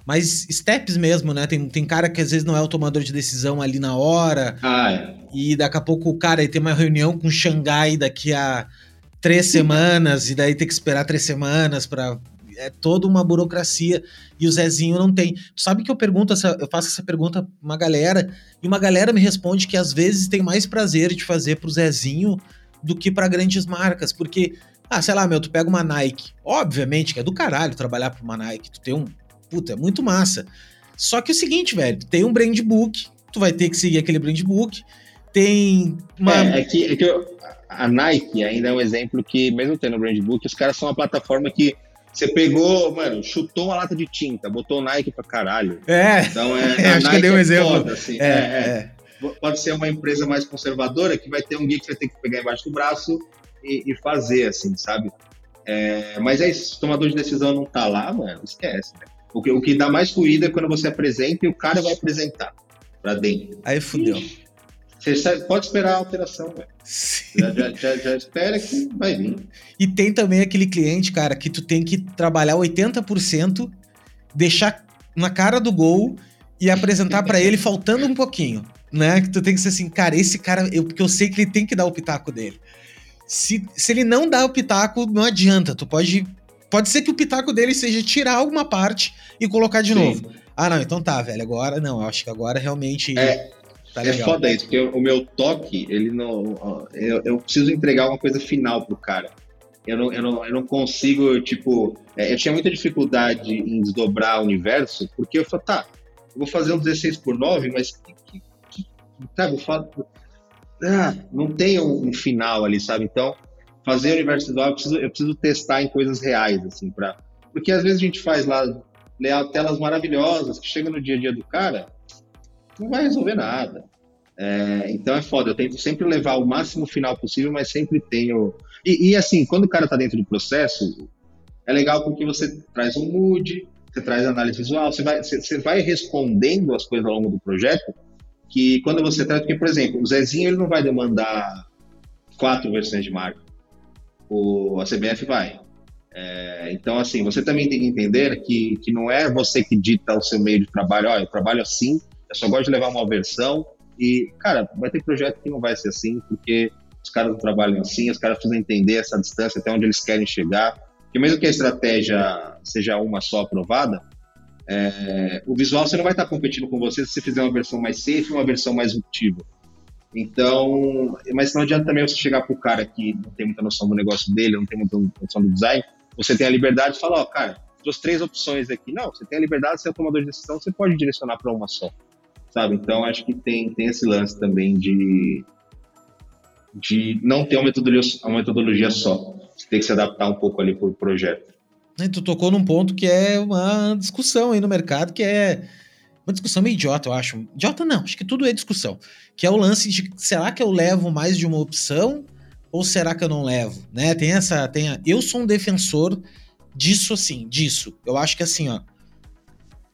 mais steps mesmo, né? Tem, tem cara que às vezes não é o tomador de decisão ali na hora. Ah, é. E daqui a pouco o cara tem uma reunião com Xangai daqui a três semanas, e daí tem que esperar três semanas para é toda uma burocracia e o Zezinho não tem. Tu sabe que eu pergunto essa, eu faço essa pergunta pra uma galera e uma galera me responde que às vezes tem mais prazer de fazer pro Zezinho do que para grandes marcas, porque ah, sei lá, meu, tu pega uma Nike, obviamente que é do caralho trabalhar para uma Nike, tu tem um, puta, é muito massa. Só que é o seguinte, velho, tem um brand book, tu vai ter que seguir aquele brand book, tem uma... É, é que, é que eu, a Nike ainda é um exemplo que, mesmo tendo brand book, os caras são uma plataforma que você pegou, mano, chutou uma lata de tinta, botou Nike pra caralho. É. Então é. é acho que eu dei um é exemplo. Foda, assim. é, é, é, Pode ser uma empresa mais conservadora que vai ter um guia que vai ter que pegar embaixo do braço e, e fazer, assim, sabe? É, mas é isso, o tomador de decisão não tá lá, mano, esquece. Né? O, que, o que dá mais fluido é quando você apresenta e o cara vai apresentar pra dentro. Aí fudeu. Ixi. Você pode esperar a alteração, velho. Já, já, já, já, espera que vai vir. E tem também aquele cliente, cara, que tu tem que trabalhar 80%, deixar na cara do gol e apresentar para ele faltando um pouquinho, né? Que tu tem que ser assim, cara, esse cara, eu, porque eu sei que ele tem que dar o pitaco dele. Se, se ele não dá o pitaco, não adianta. Tu pode. Pode ser que o pitaco dele seja tirar alguma parte e colocar de Sim. novo. Ah, não, então tá, velho. Agora não, eu acho que agora realmente. É, Tá é foda isso, porque o meu toque, ele não. Eu, eu, preciso entregar uma coisa final pro cara. Eu não, eu não, eu não consigo, tipo. É, eu tinha muita dificuldade em desdobrar o universo, porque eu falei, tá, eu vou fazer um 16 por 9, mas que, que, que, sabe, eu falo, ah, não tem um, um, final ali, sabe? Então, fazer o universo visual, eu preciso, eu preciso testar em coisas reais, assim, pra. Porque às vezes a gente faz lá telas maravilhosas que chegam no dia a dia do cara, não vai resolver nada. É, então é foda, eu tento sempre levar o máximo final possível, mas sempre tenho. E, e, assim, quando o cara tá dentro do processo, é legal porque você traz um mood, você traz análise visual, você vai, você, você vai respondendo as coisas ao longo do projeto. Que quando você traz, porque, por exemplo, o Zezinho ele não vai demandar quatro versões de marca, o, a CBF vai. É, então, assim, você também tem que entender que, que não é você que dita o seu meio de trabalho, olha, eu trabalho assim, eu só gosto de levar uma versão. E, cara, vai ter projeto que não vai ser assim, porque os caras não trabalham assim, os caras precisam entender essa distância até onde eles querem chegar. Porque mesmo que a estratégia seja uma só aprovada, é, o visual você não vai estar competindo com você se você fizer uma versão mais safe uma versão mais ruptiva. Então, mas não adianta também você chegar para o cara que não tem muita noção do negócio dele, não tem muita noção do design, você tem a liberdade de falar, ó, cara, trouxe três opções aqui. Não, você tem a liberdade de ser o tomador de decisão, você pode direcionar para uma só. Sabe? Então acho que tem, tem esse lance também de, de não ter uma metodologia, uma metodologia só. Você tem que se adaptar um pouco ali por projeto. E tu tocou num ponto que é uma discussão aí no mercado, que é uma discussão meio idiota, eu acho. Idiota não, acho que tudo é discussão. Que é o lance de será que eu levo mais de uma opção ou será que eu não levo? Né? Tem essa. Tem a, eu sou um defensor disso assim, disso. Eu acho que assim, ó.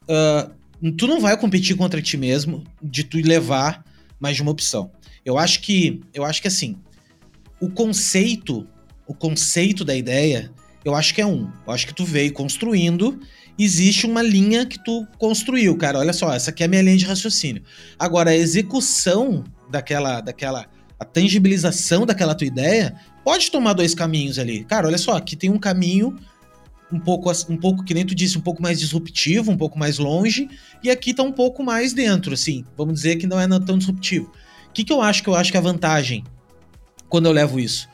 Uh, tu não vai competir contra ti mesmo de tu levar mais de uma opção. Eu acho que. Eu acho que assim. O conceito. O conceito da ideia, eu acho que é um. Eu acho que tu veio construindo existe uma linha que tu construiu, cara. Olha só, essa aqui é a minha linha de raciocínio. Agora, a execução daquela, daquela, a tangibilização daquela tua ideia pode tomar dois caminhos ali. Cara, olha só, aqui tem um caminho um pouco, um pouco, que nem tu disse, um pouco mais disruptivo, um pouco mais longe, e aqui tá um pouco mais dentro, assim. Vamos dizer que não é tão disruptivo. O que, que eu acho que eu acho que é a vantagem quando eu levo isso?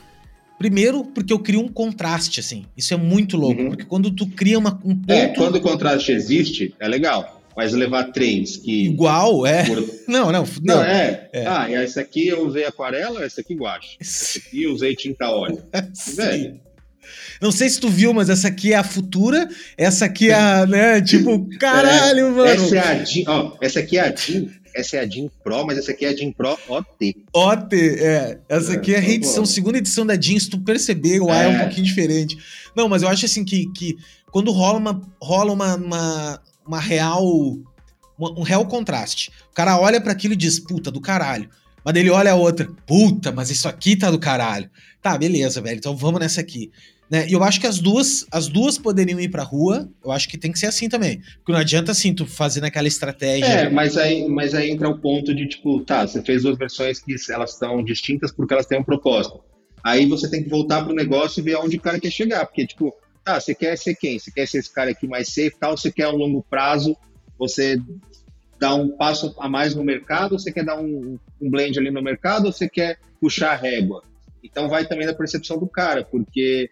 Primeiro, porque eu crio um contraste, assim. Isso é muito louco, uhum. porque quando tu cria uma, um ponto... É, quando o contraste existe, é legal. Mas levar três que... Igual, é. Por... Não, não, não. Não, é. é. Ah, e essa aqui eu usei aquarela, essa aqui guache. Essa aqui eu usei tinta óleo. Velho. Não sei se tu viu, mas essa aqui é a futura, essa aqui é a, né, tipo, caralho, é, mano. Essa é a Jean, ó, essa aqui é a Jean essa é a Jean Pro, mas essa aqui é a Jean Pro OT. OT, é. Essa é, aqui é a reedição, bom. segunda edição da Jean, se tu perceber, o é. é um pouquinho diferente. Não, mas eu acho assim que, que quando rola uma, rola uma, uma, uma real. um real contraste. O cara olha para aquilo e diz, puta, do caralho. Mas ele olha a outra, puta, mas isso aqui tá do caralho. Tá, beleza, velho, então vamos nessa aqui. Né? E eu acho que as duas, as duas poderiam ir pra rua. Eu acho que tem que ser assim também. Porque não adianta assim, tu fazendo aquela estratégia. É, mas aí, mas aí entra o ponto de, tipo, tá, você fez duas versões que elas estão distintas porque elas têm um propósito. Aí você tem que voltar pro negócio e ver aonde o cara quer chegar. Porque, tipo, tá, você quer ser quem? Você quer ser esse cara aqui mais safe tal? Você quer um longo prazo? Você dá um passo a mais no mercado? Você quer dar um, um blend ali no mercado? Ou você quer puxar a régua? Então vai também da percepção do cara, porque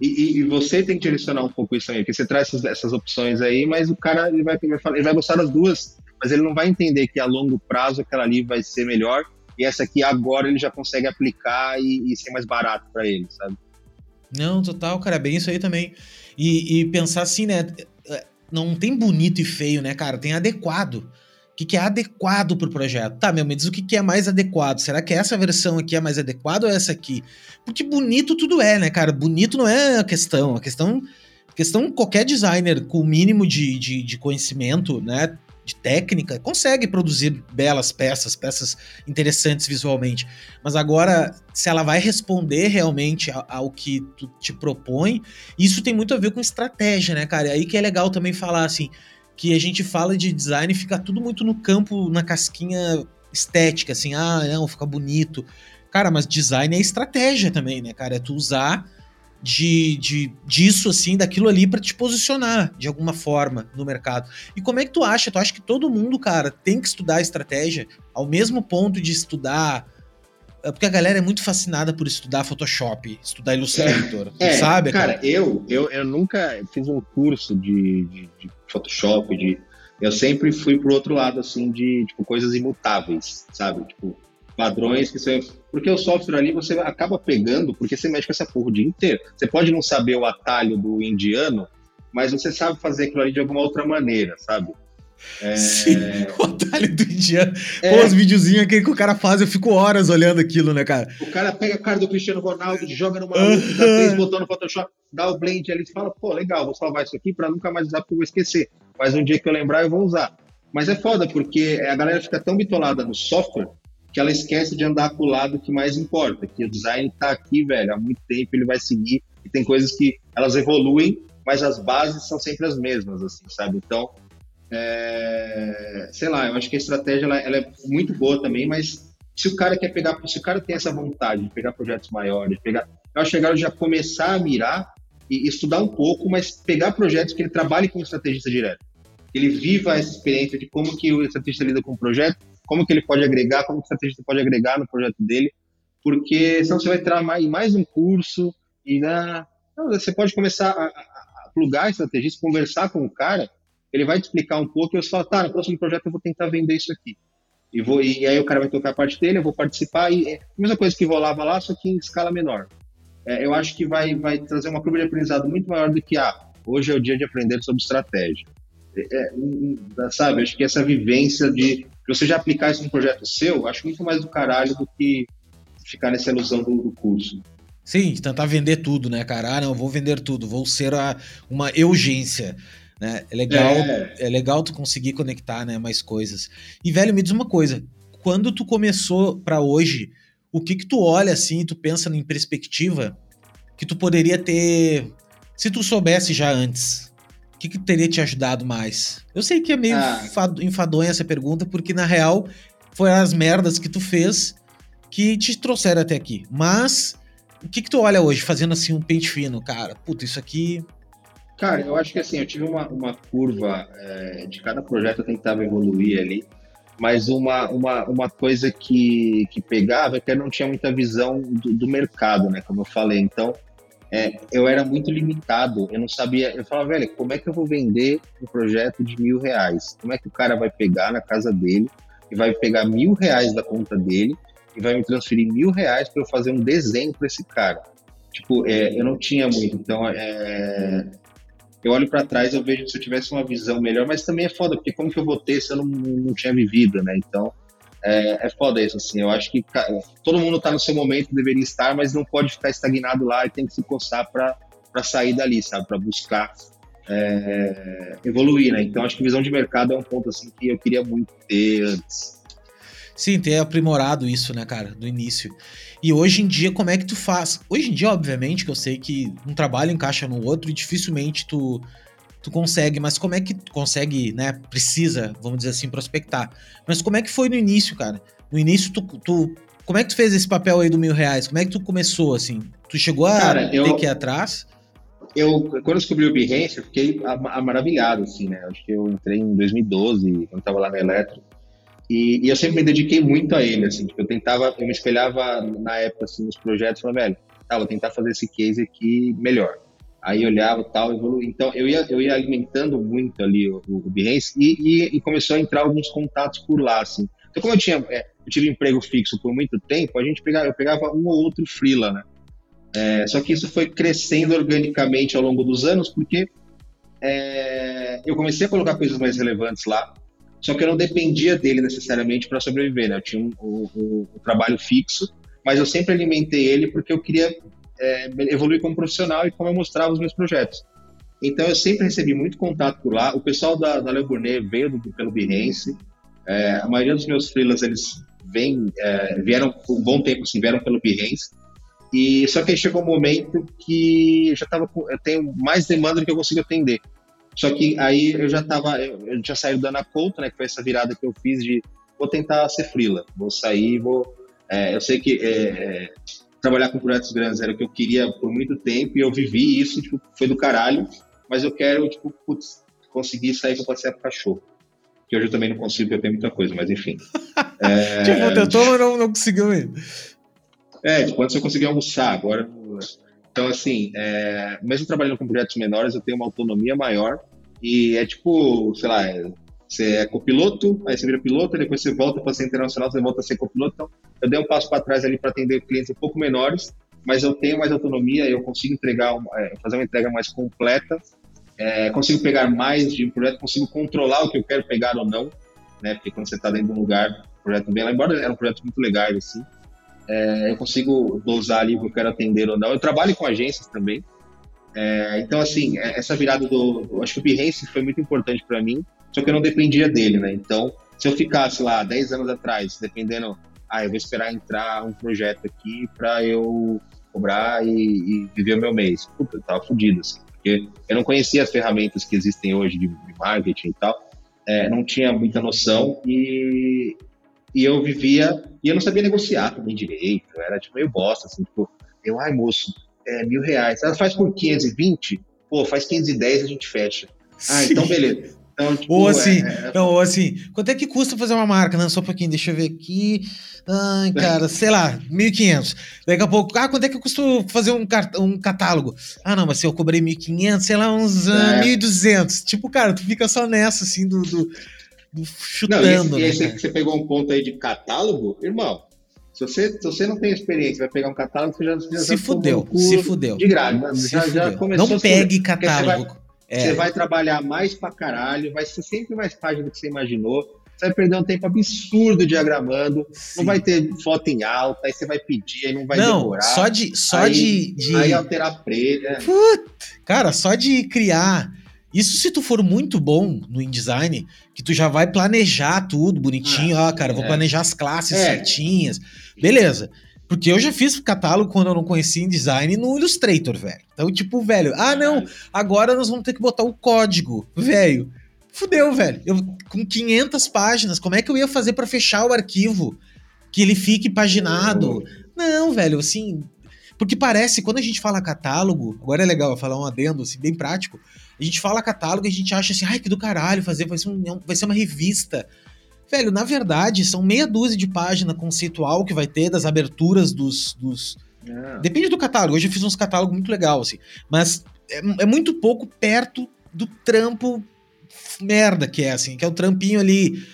e, e, você tem que direcionar um pouco isso aí, porque você traz essas, essas opções aí, mas o cara ele vai, ele vai gostar das duas, mas ele não vai entender que a longo prazo aquela ali vai ser melhor e essa aqui agora ele já consegue aplicar e, e ser mais barato para ele, sabe? Não, total, cara, é bem isso aí também. E, e pensar assim, né? Não tem bonito e feio, né, cara? Tem adequado que, que é adequado para o projeto. Tá, meu, me diz o que, que é mais adequado. Será que essa versão aqui é mais adequada ou essa aqui? Porque bonito tudo é, né, cara? Bonito não é a questão. A questão, questão qualquer designer com o mínimo de, de, de conhecimento, né, de técnica, consegue produzir belas peças, peças interessantes visualmente. Mas agora, se ela vai responder realmente ao que tu te propõe, isso tem muito a ver com estratégia, né, cara? E aí que é legal também falar assim que a gente fala de design e fica tudo muito no campo, na casquinha estética, assim, ah, não, fica bonito. Cara, mas design é estratégia também, né, cara? É tu usar de, de disso, assim, daquilo ali para te posicionar de alguma forma no mercado. E como é que tu acha? Tu acha que todo mundo, cara, tem que estudar estratégia ao mesmo ponto de estudar é porque a galera é muito fascinada por estudar Photoshop, estudar Illustrator, é, sabe? Cara, cara, Eu, eu, eu nunca fiz um curso de, de, de, Photoshop, de, eu sempre fui pro outro lado, assim, de tipo, coisas imutáveis, sabe? Tipo, padrões que você. Porque o software ali você acaba pegando, porque você mexe com essa porra o dia inteiro. Você pode não saber o atalho do indiano, mas você sabe fazer aquilo ali de alguma outra maneira, sabe? É... Sim, o atalho do indiano. É... Pô, os videozinhos aqui que o cara faz, eu fico horas olhando aquilo, né, cara? O cara pega a cara do Cristiano Ronaldo, joga numa uh -huh. dá três botões no Photoshop, dá o blend ali e fala, pô, legal, vou salvar isso aqui pra nunca mais usar porque eu vou esquecer. Mas um dia que eu lembrar, eu vou usar. Mas é foda, porque a galera fica tão bitolada no software que ela esquece de andar pro lado que mais importa, que o design tá aqui, velho, há muito tempo ele vai seguir, e tem coisas que elas evoluem, mas as bases são sempre as mesmas, assim, sabe? Então, é, sei lá, eu acho que a estratégia ela, ela, é muito boa também, mas se o cara quer pegar, se o cara tem essa vontade de pegar projetos maiores, pegar, eu acho agora já começar a mirar e estudar um pouco, mas pegar projetos que ele trabalhe com estrategista direto, que ele viva essa experiência de como que o estrategista lida com o projeto, como que ele pode agregar, como que o estrategista pode agregar no projeto dele, porque senão você vai entrar em mais um curso e na, não, você pode começar a, a, a plugar estrategista, conversar com o cara ele vai te explicar um pouco e você fala, tá, no próximo projeto eu vou tentar vender isso aqui. E, vou, e aí o cara vai tocar a parte dele, eu vou participar, e é a mesma coisa que rolava lá, só que em escala menor. É, eu acho que vai, vai trazer uma curva de aprendizado muito maior do que, ah, hoje é o dia de aprender sobre estratégia. É, é, sabe, acho que essa vivência de você já aplicar isso num projeto seu, acho muito mais do caralho do que ficar nessa ilusão do, do curso. Sim, tentar vender tudo, né, cara? Ah, não, vou vender tudo, vou ser a, uma urgência. Né? É legal, é. é legal tu conseguir conectar, né, mais coisas. E velho, me diz uma coisa, quando tu começou para hoje, o que que tu olha assim, tu pensa em perspectiva que tu poderia ter, se tu soubesse já antes, o que que teria te ajudado mais? Eu sei que é meio ah. enfadonha essa pergunta, porque na real foi as merdas que tu fez que te trouxeram até aqui. Mas o que que tu olha hoje, fazendo assim um pente fino, cara? Puta, isso aqui Cara, eu acho que assim, eu tive uma, uma curva é, de cada projeto eu tentava evoluir ali, mas uma, uma, uma coisa que, que pegava é que eu não tinha muita visão do, do mercado, né? Como eu falei. Então, é, eu era muito limitado, eu não sabia. Eu falava, velho, como é que eu vou vender um projeto de mil reais? Como é que o cara vai pegar na casa dele e vai pegar mil reais da conta dele e vai me transferir mil reais para eu fazer um desenho para esse cara? Tipo, é, eu não tinha muito. Então, é, eu olho para trás eu vejo se eu tivesse uma visão melhor, mas também é foda, porque como que eu vou ter se eu não, não tinha vivido, né? Então, é, é foda isso, assim. Eu acho que todo mundo está no seu momento, deveria estar, mas não pode ficar estagnado lá e tem que se coçar para sair dali, sabe? Para buscar é, evoluir, né? Então, acho que visão de mercado é um ponto, assim, que eu queria muito ter antes. Sim, ter aprimorado isso, né, cara, do início. E hoje em dia, como é que tu faz? Hoje em dia, obviamente, que eu sei que um trabalho encaixa no outro e dificilmente tu, tu consegue, mas como é que tu consegue, né, precisa, vamos dizer assim, prospectar. Mas como é que foi no início, cara? No início, tu, tu como é que tu fez esse papel aí do mil reais? Como é que tu começou, assim? Tu chegou a cara, ter eu... que ir atrás? eu, quando eu descobri o Behance, eu fiquei maravilhado, assim, né? Acho que eu entrei em 2012, quando estava lá na Eletro. E, e, eu sempre me dediquei muito a ele, assim, tipo, eu tentava, eu me espelhava na época, assim, nos projetos, falava, velho, tá, vou tentar fazer esse case aqui melhor. Aí olhava tal, evoluía. Então, eu ia, eu ia alimentando muito ali o, o Behance e, e, e, começou a entrar alguns contatos por lá, assim. Então, como eu tinha, é, eu tive emprego fixo por muito tempo, a gente pegava, eu pegava um ou outro freela, né? É, só que isso foi crescendo organicamente ao longo dos anos, porque é, eu comecei a colocar coisas mais relevantes lá, só que eu não dependia dele necessariamente para sobreviver, né? Eu tinha um, o, o, o, trabalho fixo, mas eu sempre alimentei ele porque eu queria é, evoluir como profissional e como eu mostrava os meus projetos. Então eu sempre recebi muito contato por lá. O pessoal da, da Le Bournet veio do, pelo Behance. É, a maioria dos meus freelas eles é, vieram por um bom tempo, assim, vieram pelo Behance. E só que aí chegou um momento que já tava eu tenho mais demanda do que eu consigo atender. Só que aí eu já tava, eu já saí do Ana Couto, né, que foi essa virada que eu fiz de vou tentar ser frila, vou sair, vou. É, eu sei que é, é, trabalhar com projetos grandes era o que eu queria por muito tempo e eu vivi isso, tipo, foi do caralho, mas eu quero, tipo, putz, conseguir sair com o passeio pro cachorro. Que hoje eu também não consigo, porque eu tenho muita coisa, mas enfim. é, tipo, tentou, mas não, não conseguiu ainda. É, tipo, antes eu consegui almoçar, agora então, assim, é, mesmo trabalhando com projetos menores, eu tenho uma autonomia maior e é tipo, sei lá, você é copiloto, aí você vira piloto, depois você volta para ser internacional, você volta a ser copiloto. Então, eu dei um passo para trás ali para atender clientes um pouco menores, mas eu tenho mais autonomia, eu consigo entregar, é, fazer uma entrega mais completa, é, consigo pegar mais de um projeto, consigo controlar o que eu quero pegar ou não, né? Porque quando você está dentro de um lugar, o projeto bem lá, embora eram projetos muito legais, assim, é, eu consigo dosar ali o que eu quero atender ou não. Eu trabalho com agências também. É, então, assim, é, essa virada do. Acho que o Behance foi muito importante para mim, só que eu não dependia dele, né? Então, se eu ficasse lá 10 anos atrás, dependendo. Ah, eu vou esperar entrar um projeto aqui para eu cobrar e, e, viver o meu mês. Puta, eu tava fudido, assim, porque eu não conhecia as ferramentas que existem hoje de, de marketing e tal. É, não tinha muita noção e, e eu vivia, e eu não sabia negociar também direito, era tipo meio bosta, assim, tipo, eu, ai moço, é mil reais, ela faz por 520, pô, faz 510 a gente fecha. Ah, então beleza. Então, tipo, ou assim, é, é... Não, ou assim, quanto é que custa fazer uma marca? Não, só um pouquinho, deixa eu ver aqui. Ai, cara, sei lá, 1.500. Daqui a pouco, ah, quanto é que custa fazer um, um catálogo? Ah, não, mas se eu cobrei 1.500, sei lá, uns é. 1.200. Tipo, cara, tu fica só nessa, assim, do, do chutando. Não, e, esse, né, e você pegou um ponto aí de catálogo, irmão. Se você, se você não tem experiência, vai pegar um catálogo, você já, já se fudeu, se fudeu. De graça, já, já começou. Não pegue catálogo. Você vai, é. você vai, trabalhar mais pra caralho, vai ser sempre mais página do que você imaginou. Você vai perder um tempo absurdo diagramando, Sim. não vai ter foto em alta, aí você vai pedir, aí não vai não, demorar. Só de. Só aí, de, de. Aí alterar preta. cara, só de criar isso se tu for muito bom no InDesign, que tu já vai planejar tudo bonitinho, ah, ó, cara, é. vou planejar as classes é. certinhas. Beleza. Porque eu já fiz catálogo quando eu não conhecia InDesign no Illustrator, velho. Então, tipo, velho, ah, não, agora nós vamos ter que botar o código, velho. Fudeu, velho. Eu, com 500 páginas, como é que eu ia fazer para fechar o arquivo? Que ele fique paginado? Não, velho, assim, porque parece, quando a gente fala catálogo, agora é legal eu falar um adendo, assim, bem prático. A gente fala catálogo e a gente acha assim, ai, que do caralho, fazer, vai ser, um, vai ser uma revista. Velho, na verdade, são meia dúzia de página conceitual que vai ter das aberturas dos. dos... É. Depende do catálogo. Hoje eu fiz uns catálogos muito legal, assim. Mas é, é muito pouco perto do trampo merda que é, assim, que é o trampinho ali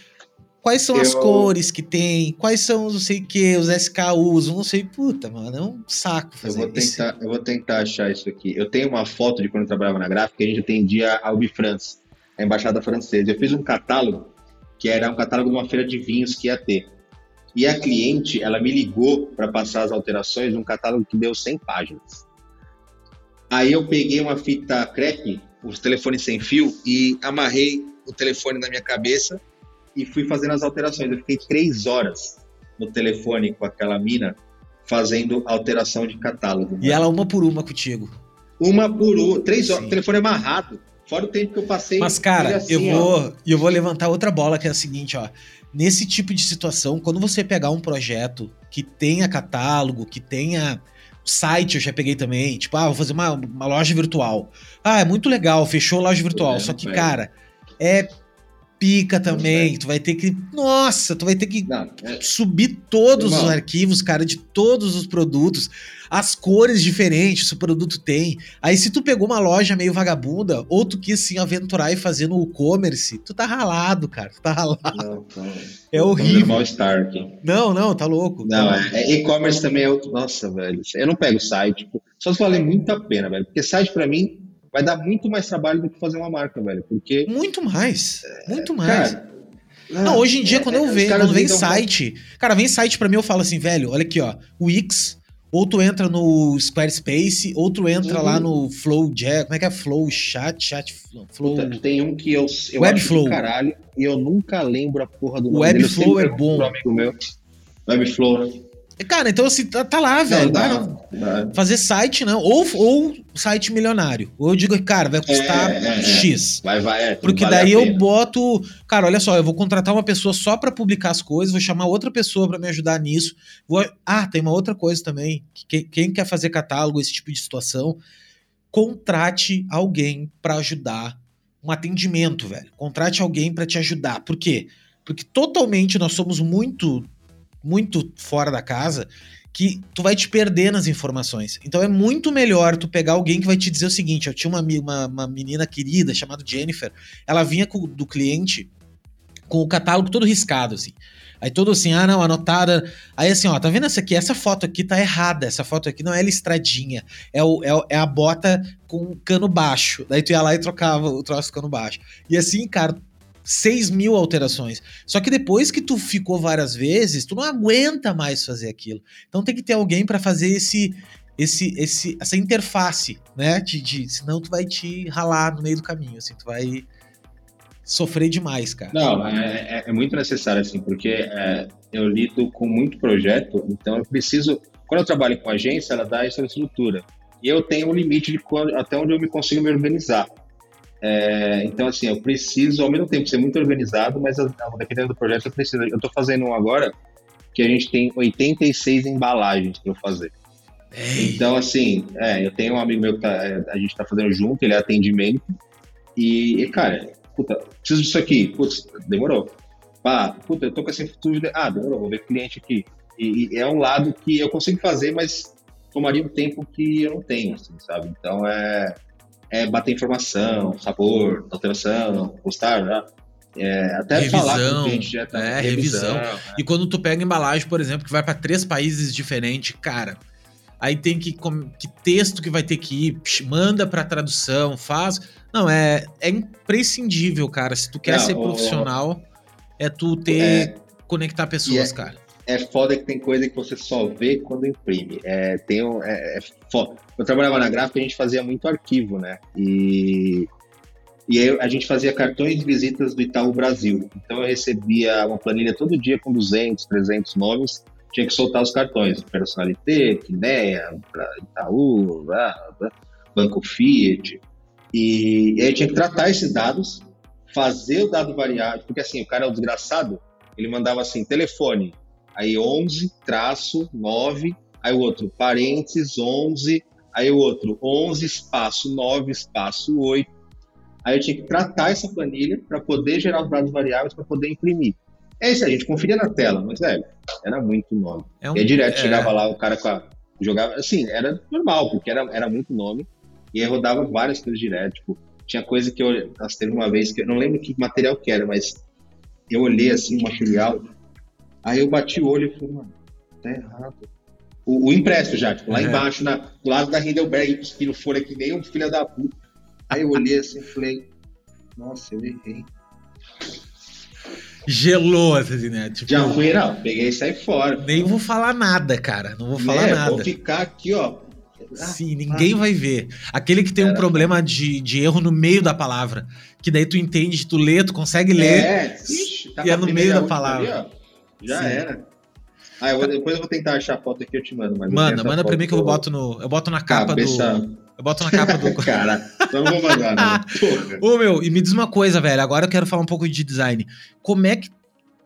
Quais são eu... as cores que tem? Quais são os não sei o que, os SKUs? Não sei, puta, mano, é um saco fazer eu vou tentar, isso. Eu vou tentar achar isso aqui. Eu tenho uma foto de quando eu trabalhava na gráfica, a gente atendia a Ubifrance, a embaixada francesa. Eu fiz um catálogo, que era um catálogo de uma feira de vinhos que ia ter. E a cliente, ela me ligou para passar as alterações num catálogo que deu 100 páginas. Aí eu peguei uma fita crepe, os telefones sem fio, e amarrei o telefone na minha cabeça e fui fazendo as alterações. Eu fiquei três horas no telefone com aquela mina fazendo alteração de catálogo. E ela uma por uma contigo? Uma por uma, três horas, o telefone amarrado. Fora o tempo que eu passei. Mas, cara, assim, eu, vou, eu vou levantar outra bola que é a seguinte, ó. Nesse tipo de situação, quando você pegar um projeto que tenha catálogo, que tenha site, eu já peguei também, tipo, ah, vou fazer uma, uma loja virtual. Ah, é muito legal, fechou a loja virtual. É, só que, é. cara, é pica também. Tu vai ter que. Nossa, tu vai ter que não, é... subir todos Irmão. os arquivos, cara, de todos os produtos, as cores diferentes que o produto tem. Aí, se tu pegou uma loja meio vagabunda, ou tu quis se aventurar e fazer no e-commerce, tu tá ralado, cara. Tu tá ralado. Não, não. É horrível. mal-estar aqui. Não, não, tá louco. Não, tá é, é e-commerce também é outro. Nossa, velho. Eu não pego site. Tipo, só se vale muito a pena, velho. Porque site, pra mim, vai dar muito mais trabalho do que fazer uma marca, velho. Porque. Muito mais. Muito mais. Cara, não, hoje em dia, quando eu vejo, quando vem site. Cara, vem site pra mim, eu falo assim, velho, olha aqui, ó. O Wix, ou tu entra no Squarespace, ou tu entra uhum. lá no Flow Jazz. Como é que é? Flow Chat? Chat Flow. Puta, tem um que eu, eu Webflow. caralho e eu nunca lembro a porra do nome Webflow é bom. Amigo meu. Webflow. Cara, então assim, tá, tá lá, velho. Não, dá, não. Dá. Fazer site, não. Ou, ou site milionário. Ou eu digo, cara, vai custar é, é, é. X. Vai, vai, é, Porque vale daí eu boto. Cara, olha só, eu vou contratar uma pessoa só para publicar as coisas, vou chamar outra pessoa para me ajudar nisso. Vou... Ah, tem uma outra coisa também. Que, quem quer fazer catálogo, esse tipo de situação, contrate alguém para ajudar. Um atendimento, velho. Contrate alguém para te ajudar. Por quê? Porque totalmente nós somos muito muito fora da casa que tu vai te perder nas informações. Então é muito melhor tu pegar alguém que vai te dizer o seguinte: eu tinha uma, uma, uma menina querida chamada Jennifer, ela vinha com, do cliente com o catálogo todo riscado, assim. Aí todo assim, ah, não, anotada. Aí assim, ó, tá vendo essa aqui? Essa foto aqui tá errada. Essa foto aqui não é listradinha. É, o, é, é a bota com cano baixo. Daí tu ia lá e trocava o troço cano baixo. E assim, cara, 6 mil alterações. Só que depois que tu ficou várias vezes, tu não aguenta mais fazer aquilo. Então tem que ter alguém para fazer esse, esse, esse, essa interface, né? De, de, senão tu vai te ralar no meio do caminho, assim, tu vai sofrer demais, cara. Não, é, é, é muito necessário, assim, porque é, eu lido com muito projeto, então eu preciso. Quando eu trabalho com agência, ela dá essa estrutura. E eu tenho um limite de quando, até onde eu me consigo me organizar. É, então, assim, eu preciso, ao mesmo tempo, ser muito organizado, mas dependendo do projeto, eu preciso. Eu estou fazendo um agora que a gente tem 86 embalagens para eu fazer. Ei. Então, assim, é, eu tenho um amigo meu que tá, é, a gente está fazendo junto, ele é atendimento, e, cara, puta, preciso disso aqui, putz, demorou. Pá, puta, eu tô com essa dúvida, ah, demorou, vou ver cliente aqui. E, e, é um lado que eu consigo fazer, mas tomaria um tempo que eu não tenho, assim, sabe? Então é, é bater informação, sabor, alteração, postar, já. É, até revisão, falar com o cliente já tá, é, revisão. revisão. É. E quando tu pega embalagem, por exemplo, que vai para três países diferentes, cara, aí tem que que texto que vai ter que ir, manda para tradução, faz. Não, é, é imprescindível, cara. Se tu quer Não, ser profissional, é tu ter é, conectar pessoas, é, cara. É foda que tem coisa que você só vê quando imprime. É, tem um, é, é foda. Eu trabalhava na gráfica, a gente fazia muito arquivo, né? E e aí a gente fazia cartões de visitas do Itaú Brasil. Então eu recebia uma planilha todo dia com 200, 300 nomes, tinha que soltar os cartões, Personalité, Quineia, Itaú, Banco Fiat. E, e aí tinha que tratar esses dados, fazer o dado variável, porque assim, o cara é o desgraçado, ele mandava assim, telefone, aí 11, traço, 9, aí o outro, parênteses, 11, aí o outro, 11, espaço 9, espaço 8, Aí eu tinha que tratar essa planilha para poder gerar os dados variáveis para poder imprimir. É isso, a gente conferia na tela, mas, velho, era muito nome. É um, e aí, direto, é... chegava lá, o cara com a, jogava, assim, era normal, porque era, era muito nome, e aí rodava várias coisas direto, tipo, tinha coisa que eu, nossa, teve uma vez que eu não lembro que material que era, mas eu olhei, assim, o material, aí eu bati o olho e falei, mano, tá errado. O, o impresso já, tipo, lá é. embaixo, na, do lado da Hindelberg, cuspindo folha que nem um filho da puta. Aí eu olhei assim e falei, nossa, eu errei. Gelou, assim, né? Tipo, Já fui, não, peguei e saí fora. Nem vou falar nada, cara. Não vou falar é, nada. Vou ficar aqui, ó. Sim, ninguém vai ver. Aquele que tem um problema de, de erro no meio da palavra. Que daí tu entende, tu lê, tu consegue ler. É, ixi, tá e é no meio da palavra. Ali, Já Sim. era. Ah, eu vou, depois eu vou tentar achar a foto aqui eu te mando. manda, manda pra mim que eu boto no. Eu boto na capa Cabeça. do. Eu boto na capa do. Cara, então não vou mandar, não. Ô, meu, e me diz uma coisa, velho. Agora eu quero falar um pouco de design. Como é que.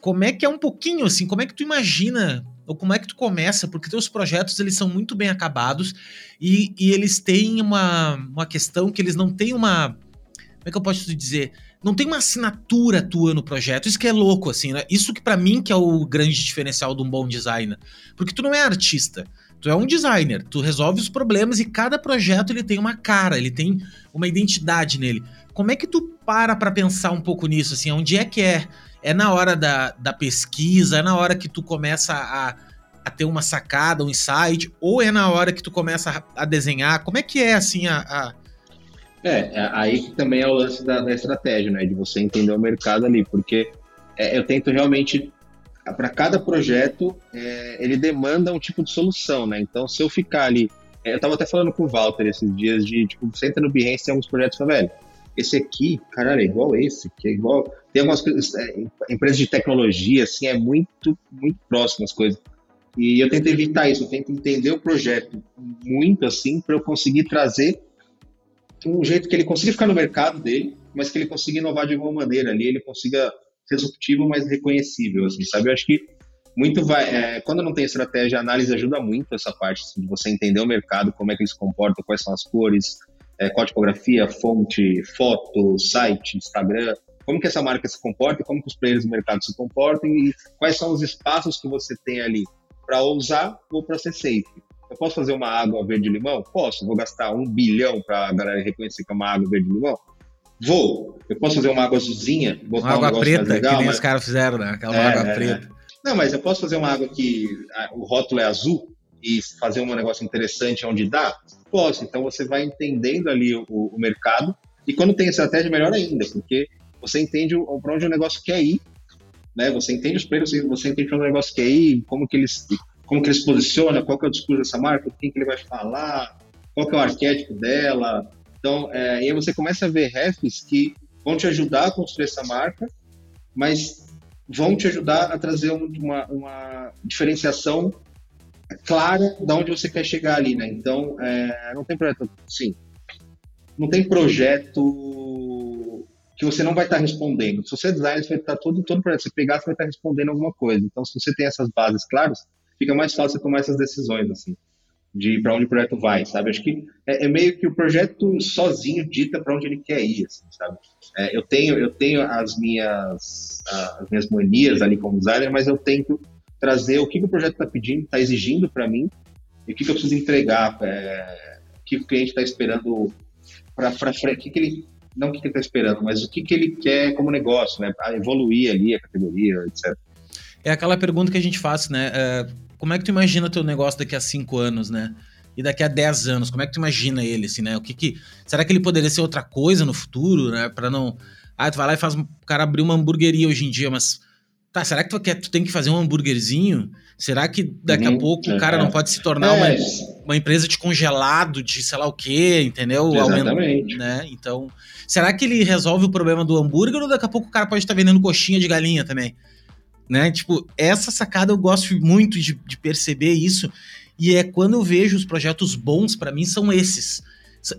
Como é que é um pouquinho assim? Como é que tu imagina ou como é que tu começa? Porque teus projetos eles são muito bem acabados e, e eles têm uma, uma questão que eles não têm uma. Como é que eu posso te dizer? Não tem uma assinatura tua no projeto. Isso que é louco, assim, né? Isso que para mim que é o grande diferencial de um bom designer. Porque tu não é artista, tu é um designer, tu resolve os problemas e cada projeto ele tem uma cara, ele tem uma identidade nele. Como é que tu para para pensar um pouco nisso, assim, onde é que é? É na hora da, da pesquisa, é na hora que tu começa a, a ter uma sacada, um insight, ou é na hora que tu começa a, a desenhar? Como é que é, assim, a, a é, é, aí também é o lance da, da, estratégia, né? De você entender o mercado ali, porque é, eu tento realmente, para cada projeto, é, ele demanda um tipo de solução, né? Então, se eu ficar ali, é, eu tava até falando com o Walter esses dias de, tipo, você entra no Behance, tem alguns projetos, fala, velho, esse aqui, caralho, é igual esse, que é igual. Tem algumas coisas, é, empresas de tecnologia, assim, é muito, muito próximo as coisas. E eu tento evitar isso, eu tento entender o projeto muito assim, para eu conseguir trazer um jeito que ele consiga ficar no mercado dele, mas que ele consiga inovar de alguma maneira ali, ele consiga ser disruptivo, mas reconhecível, assim, sabe? Eu acho que muito vai. É, quando não tem estratégia, a análise ajuda muito essa parte assim, de você entender o mercado, como é que ele se comporta, quais são as cores, é, qual tipografia, fonte, foto, site, Instagram, como que essa marca se comporta, como que os players do mercado se comportam e quais são os espaços que você tem ali para usar ou para ser safe. Eu posso fazer uma água verde-limão? Posso. Vou gastar um bilhão para a galera reconhecer que é uma água verde-limão? Vou. Eu posso fazer uma água azulzinha? Botar uma água um preta, legal, que nem mas... os caras fizeram, né? Aquela é, água é, preta. É. Não, mas eu posso fazer uma água que o rótulo é azul e fazer um negócio interessante onde dá? Posso. Então você vai entendendo ali o, o mercado e quando tem estratégia, melhor ainda, porque você entende para onde o negócio quer ir, né? Você entende os preços, você entende para onde o negócio quer ir, como que eles como que ele se posiciona, qual que é o discurso dessa marca, quem que ele vai falar, qual que é o arquétipo dela. Então, é, e aí você começa a ver refs que vão te ajudar a construir essa marca, mas vão te ajudar a trazer uma, uma diferenciação clara de onde você quer chegar ali, né? Então, é, não tem projeto, sim, não tem projeto que você não vai estar respondendo. Se você é designer, você vai estar todo, todo projeto você pegar, você vai estar respondendo alguma coisa. Então, se você tem essas bases claras, fica mais fácil tomar essas decisões, assim. de para onde o projeto vai, sabe? Acho que é, é meio que o projeto sozinho dita para onde ele quer ir, assim, sabe? É, eu tenho eu tenho as minhas as minhas manias ali como designer, mas eu tento trazer o que, que o projeto está pedindo, está exigindo para mim e o que, que eu preciso entregar, é, o que o cliente está esperando para o que, que ele não o que, ele está esperando, mas o que, que ele quer como negócio, né? Evoluir ali a categoria, etc. É aquela pergunta que a gente faz, né? Uh, como é que tu imagina teu negócio daqui a cinco anos, né? E daqui a 10 anos, como é que tu imagina ele, assim, né? O que que... Será que ele poderia ser outra coisa no futuro, né? Para não... Ah, tu vai lá e faz o cara abrir uma hamburgueria hoje em dia, mas... Tá, será que tu, quer, tu tem que fazer um hambúrguerzinho? Será que daqui uhum, a pouco é, o cara não pode se tornar é. uma, uma empresa de congelado, de sei lá o quê, entendeu? Exatamente. né? Então, será que ele resolve o problema do hambúrguer ou daqui a pouco o cara pode estar vendendo coxinha de galinha também? Né? Tipo, essa sacada eu gosto muito de, de perceber isso. E é quando eu vejo os projetos bons, para mim, são esses.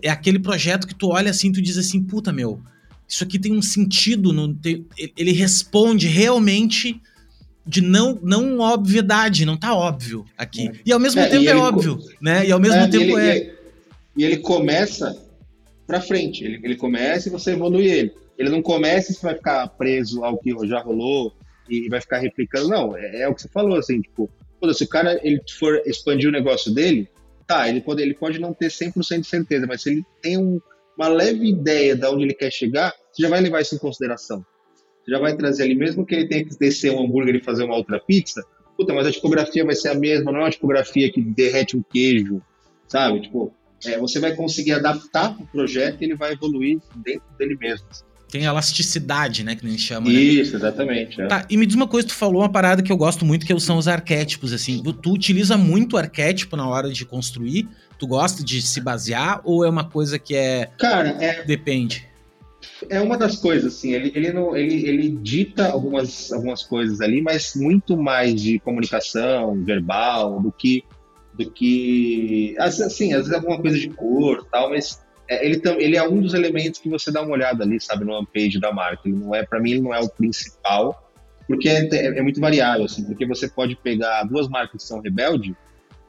É aquele projeto que tu olha assim, tu diz assim, puta meu, isso aqui tem um sentido, no, tem, ele responde realmente de não, não obviedade, não tá óbvio aqui. É. E ao mesmo é, tempo é óbvio, né? E ao mesmo é, tempo ele, é. E ele começa pra frente, ele, ele começa e você evolui ele. Ele não começa e você vai ficar preso ao que já rolou, e vai ficar replicando. Não, é, é o que você falou, assim, tipo, se o cara ele for expandir o negócio dele, tá, ele pode, ele pode não ter 100% de certeza, mas se ele tem um, uma leve ideia de onde ele quer chegar, você já vai levar isso em consideração. Você já vai trazer ali, mesmo que ele tenha que descer um hambúrguer e fazer uma outra pizza, puta, mas a tipografia vai ser a mesma, não é uma tipografia que derrete um queijo, sabe? Tipo, é, você vai conseguir adaptar o projeto e ele vai evoluir dentro dele mesmo. Assim. Tem elasticidade, né? Que nem chama. Né? Isso, né? exatamente. É. Tá, e me diz uma coisa, tu falou uma parada que eu gosto muito, que são os arquétipos, assim. Tu utiliza muito arquétipo na hora de construir? Tu gosta de se basear ou é uma coisa que é. Cara, é. Depende. É uma das coisas, assim, ele, ele, não, ele, ele dita algumas, algumas coisas ali, mas muito mais de comunicação verbal do que. do que. Assim, às vezes alguma coisa de cor tal, mas é, ele, ele é um dos elementos que você dá uma olhada ali, sabe, no page da marca. Ele não é, para mim, ele não é o principal, porque é, é, é, muito variável, assim, porque você pode pegar duas marcas que são rebelde,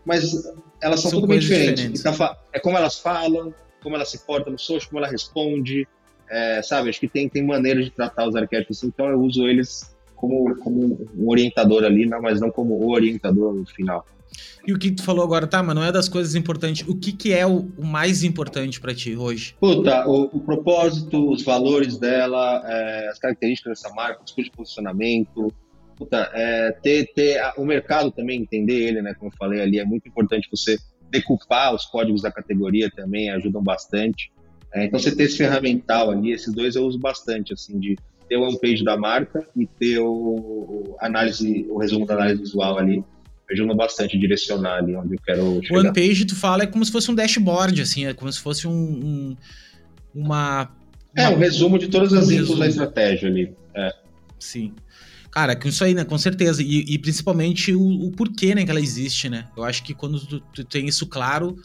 mas elas são, são totalmente diferentes. diferentes. Então, é como elas falam, como ela se porta no social, como ela responde, é, sabe? Acho que tem, tem maneiras de tratar os arquétipos, assim, então eu uso eles como, como um orientador ali, não, mas não como o orientador no final. E o que tu falou agora, tá, mas não é das coisas importantes. O que, que é o, o mais importante para ti hoje? Puta, o, o, propósito, os valores dela, é, as características dessa marca, os de posicionamento. Puta, é, ter, ter a, o mercado também, entender ele, né? Como eu falei ali, é muito importante você decupar os códigos da categoria também, ajudam bastante. É, então, você ter esse ferramental ali, esses dois eu uso bastante, assim, de ter o one page da marca e ter o, o análise, o resumo da análise visual ali ajuda bastante a direcionar ali onde eu quero chegar. O One Page, tu fala, é como se fosse um dashboard, assim, é como se fosse um, um uma, É, um resumo de todas as um da estratégia ali. É. Sim. Cara, com isso aí, né? Com certeza. E, e principalmente o, o, porquê, né, que ela existe, né? Eu acho que quando tu, tu, tem isso claro,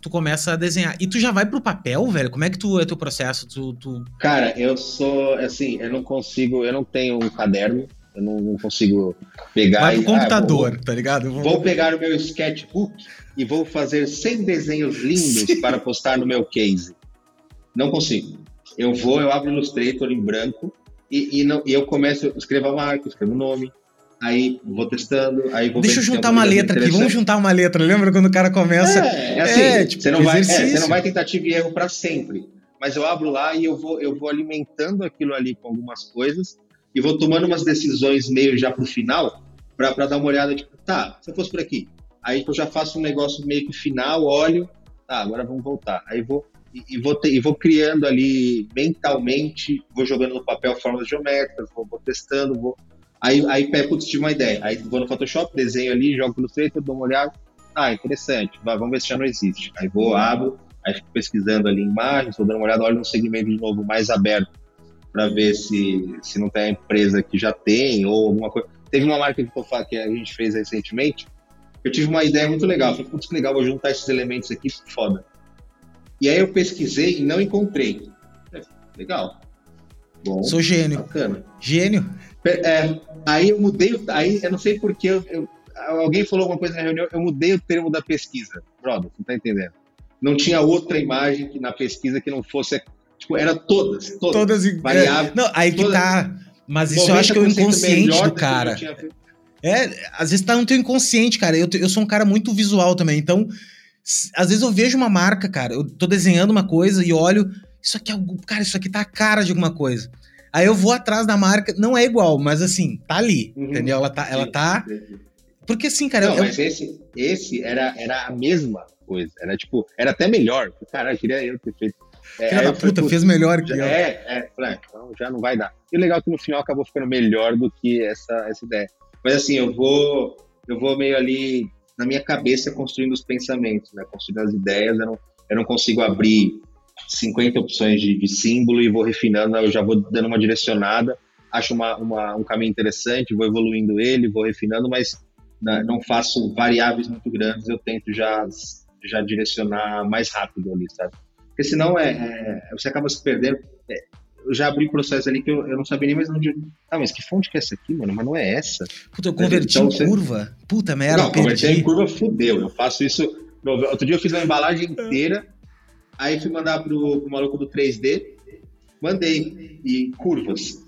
tu começa a desenhar. E tu já vai pro papel, velho? Como é que tu é teu processo? Tu, tu... Cara, eu sou, assim, eu não consigo, eu não tenho um caderno, eu não, não consigo pegar. Vai pro e, computador, ah, vou, tá ligado? Vou... vou... pegar o meu sketchbook e vou fazer 100 desenhos lindos Sim. para postar no meu case. Não consigo. Eu vou, eu abro o Illustrator em branco e, e, não, e eu começo, escrevo a marca, escrevo o nome, aí vou testando, aí vou Deixa eu juntar uma letra aqui, vamos juntar uma letra. Lembra quando o cara começa? É, é assim, é, tipo, você, não vai, é, você não vai tentativa e erro para sempre. Mas eu abro lá e eu vou, eu vou alimentando aquilo ali com algumas coisas e vou tomando umas decisões meio já pro final, para dar uma olhada, tipo, tá, se eu fosse por aqui. Aí eu já faço um negócio meio que final, olho, tá, agora vamos voltar. Aí vou e, e vou, e vou criando ali mentalmente, vou jogando no papel formas geométricas, vou, vou testando, vou. Aí, aí putz, tive uma ideia. Aí vou no Photoshop, desenho ali, jogo no Illustrator, dou uma olhada. Ah, interessante, vamos ver se já não existe. Aí vou, abro, aí fico pesquisando ali imagens, vou dando uma olhada, olho no segmento de novo mais aberto para ver se, se não tem a empresa que já tem ou alguma coisa. Teve uma marca que, que a gente fez recentemente, eu tive uma ideia muito legal. Falei, putz, que legal, vou juntar esses elementos aqui, foda. E aí eu pesquisei e não encontrei. Legal. Bom, Sou gênio. Bacana. Gênio. É, aí eu mudei, aí eu não sei porque eu, eu, alguém falou alguma coisa na reunião, eu mudei o termo da pesquisa. Brother, você tá entendendo? Não tinha outra imagem que na pesquisa que não fosse. Tipo, era todas. Todas, todas variáveis. É, não, aí que tá. Mas isso eu acho que é o inconsciente do cara. É, às vezes tá no teu inconsciente, cara. Eu, eu sou um cara muito visual também, então. Às vezes eu vejo uma marca, cara. Eu tô desenhando uma coisa e olho. Isso aqui é. Cara, isso aqui tá a cara de alguma coisa. Aí eu vou atrás da marca, não é igual, mas assim, tá ali, uhum. entendeu? Ela tá, ela tá. Porque assim, cara. Não, eu... mas esse, esse era, era a mesma coisa. Era tipo, era até melhor. Cara, eu queria eu ter feito. É, Filha da puta, fez melhor que eu. É, é, falei, então já não vai dar. E o legal é que no final acabou ficando melhor do que essa, essa ideia. Mas assim, eu vou, eu vou meio ali na minha cabeça construindo os pensamentos, né? Construindo as ideias. Eu não, eu não consigo abrir 50 opções de, de, símbolo e vou refinando, eu já vou dando uma direcionada, acho uma, uma, um caminho interessante, vou evoluindo ele, vou refinando, mas não faço variáveis muito grandes, eu tento já, já direcionar mais rápido ali, sabe? Porque senão é, é você acaba se perdendo. É, eu já abri processo ali que eu, eu não sabia nem mais onde. Ah, mas que fonte que é essa aqui, mano? Mas não é essa. Puta, eu converti então, em você... curva. Puta merda. Não, converti em curva fudeu. Eu faço isso. Outro dia eu fiz uma embalagem inteira Aí fui mandar pro, pro maluco do 3D, mandei em curvas.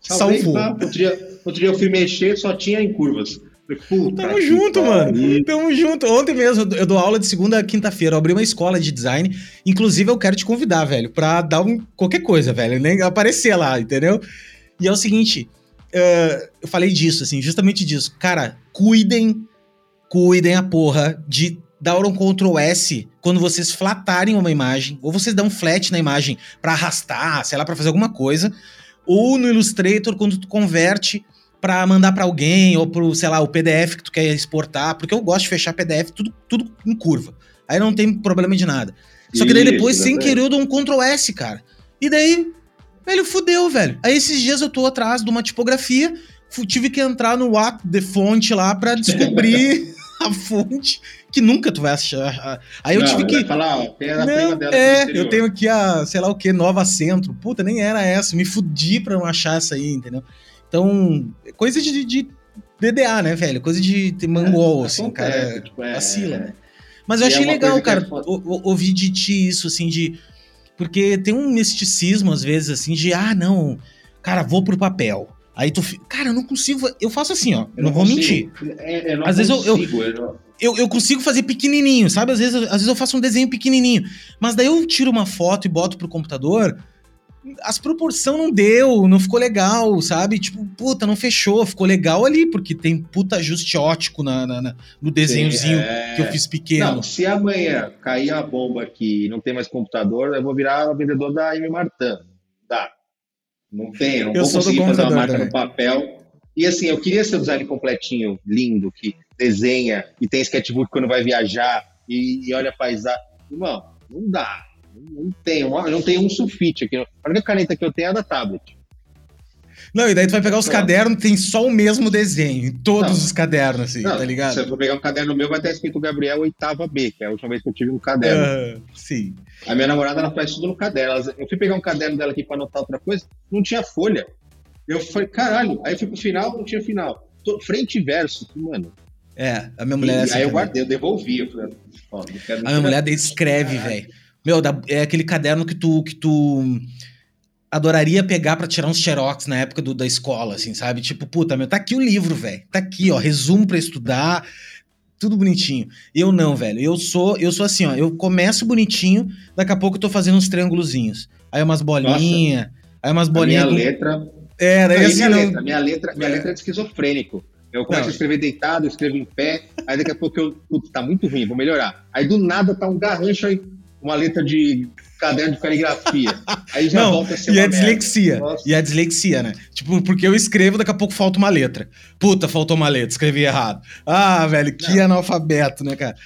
Salvei, Salvou. outro, dia, outro dia eu fui mexer, só tinha em curvas. Puta Tamo junto, mano. Tamo junto. Ontem mesmo, eu dou aula de segunda a quinta-feira. Eu abri uma escola de design. Inclusive, eu quero te convidar, velho, pra dar um, qualquer coisa, velho. Nem aparecer lá, entendeu? E é o seguinte, uh, eu falei disso, assim, justamente disso. Cara, cuidem, cuidem a porra de dar um Ctrl S quando vocês flatarem uma imagem, ou vocês dão um flat na imagem para arrastar, sei lá, para fazer alguma coisa, ou no Illustrator quando tu converte para mandar para alguém ou pro, sei lá, o PDF que tu quer exportar, porque eu gosto de fechar PDF tudo, tudo em curva. Aí não tem problema de nada. Só que daí depois, Isso, sem querer, eu dou um Ctrl S, cara. E daí, velho, fudeu, velho. Aí esses dias eu tô atrás de uma tipografia, tive que entrar no What the Font lá para descobrir a fonte que nunca tu vai achar. Aí eu não, tive que. Falar, ó, não, é, eu tenho aqui a, sei lá o que, Nova Centro. Puta, nem era essa. Me fudi pra não achar essa aí, entendeu? Então, coisa de, de DDA, né, velho? Coisa de, de mangol, é, assim, cara. Tipo, é, vacila, né? Mas eu achei é legal, cara, é ouvir de ti isso, assim, de. Porque tem um misticismo, às vezes, assim, de, ah, não, cara, vou pro papel. Aí tu. Cara, eu não consigo. Eu faço assim, ó. Eu não, não vou mentir. É, Às vezes eu, eu, eu, eu, consigo fazer pequenininho, sabe? Às vezes, às vezes eu faço um desenho pequenininho. Mas daí eu tiro uma foto e boto pro computador. As proporção não deu, não ficou legal, sabe? Tipo, puta, não fechou, ficou legal ali, porque tem puta ajuste ótico na, na, na no desenhozinho Sim, é... que eu fiz pequeno. Não, se amanhã cair a bomba aqui e não tem mais computador, eu vou virar vendedor da M Martin. Dá. Não tem, eu não eu vou conseguir fazer uma marca também. no papel. E assim, eu queria ser o design completinho, lindo, que desenha e tem sketchbook quando vai viajar e, e olha a paisagem. Irmão, não dá. Não eu não tenho um sulfite aqui. A única caneta que eu tenho é a da tablet. Não, e daí tu vai pegar os Pronto. cadernos, tem só o mesmo desenho, em todos não. os cadernos, assim, não, tá ligado? Se eu for pegar um caderno meu, vai estar escrito Gabriel oitava B, que é a última vez que eu tive um caderno. Uh, sim. A minha namorada, ela faz tudo no caderno. eu fui pegar um caderno dela aqui pra anotar outra coisa, não tinha folha. Eu falei, caralho. Aí eu fui pro final, não tinha final. Tô, frente e verso. Mano. É, a minha mulher. E, é assim aí eu guardei, eu devolvi. Eu falei, a minha mulher escreve, velho. Meu, é aquele caderno que tu. Que tu adoraria pegar para tirar uns xerox na época do, da escola, assim, sabe? Tipo, puta, meu, tá aqui o livro, velho. Tá aqui, ó, resumo para estudar, tudo bonitinho. Eu não, velho. Eu sou, eu sou assim, ó, eu começo bonitinho, daqui a pouco eu tô fazendo uns triângulozinhos. Aí umas bolinhas, aí umas bolinhas. minha com... letra. É, daí assim, minha, não... letra, minha letra, minha letra é de esquizofrênico. Eu começo não. a escrever deitado, eu escrevo em pé, aí daqui a pouco eu, putz, tá muito ruim, vou melhorar. Aí do nada tá um garrancho aí, uma letra de caderno de caligrafia. Aí já não, volta a ser E a dislexia. E a dislexia, né? Tipo, porque eu escrevo, daqui a pouco falta uma letra. Puta, faltou uma letra, escrevi errado. Ah, velho, que não. analfabeto, né, cara?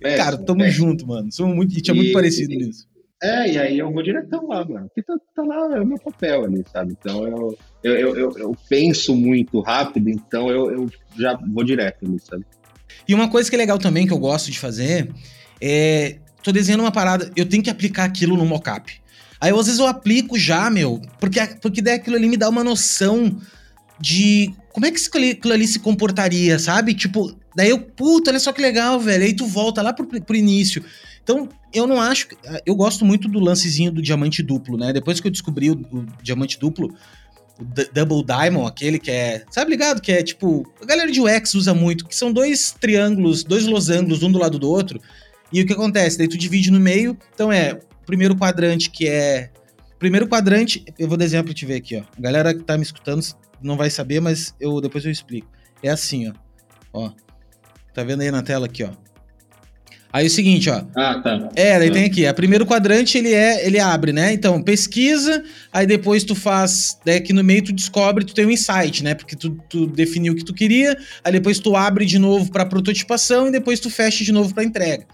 Péssimo, cara, tamo péssimo. junto, mano. Somos muito, a gente é muito parecido e, nisso. É, e aí eu vou diretão lá, mano. Porque tá, tá lá, é o meu papel ali, sabe? Então eu, eu, eu, eu, eu penso muito rápido, então eu, eu já vou direto ali, sabe? E uma coisa que é legal também, que eu gosto de fazer, é tô desenhando uma parada, eu tenho que aplicar aquilo no mockup. Aí às vezes eu aplico já, meu, porque, porque daí aquilo ali me dá uma noção de como é que aquilo ali se comportaria, sabe? Tipo, Daí eu, puta, olha só que legal, velho. Aí tu volta lá pro, pro início. Então, eu não acho. Eu gosto muito do lancezinho do diamante duplo, né? Depois que eu descobri o, o diamante duplo, o Double Diamond, aquele que é. Sabe ligado? Que é tipo. A galera de UX usa muito, que são dois triângulos, dois losangos, um do lado do outro. E o que acontece? Daí tu divide no meio. Então é o primeiro quadrante que é. Primeiro quadrante, eu vou desenhar pra te ver aqui, ó. A galera que tá me escutando não vai saber, mas eu depois eu explico. É assim, ó. Ó. Tá vendo aí na tela aqui, ó. Aí é o seguinte, ó. Ah, tá. É, daí tá. tem aqui. O primeiro quadrante ele é, ele abre, né? Então, pesquisa, aí depois tu faz, daí aqui no meio tu descobre, tu tem um insight, né? Porque tu, tu definiu o que tu queria, aí depois tu abre de novo para prototipação e depois tu fecha de novo para entrega.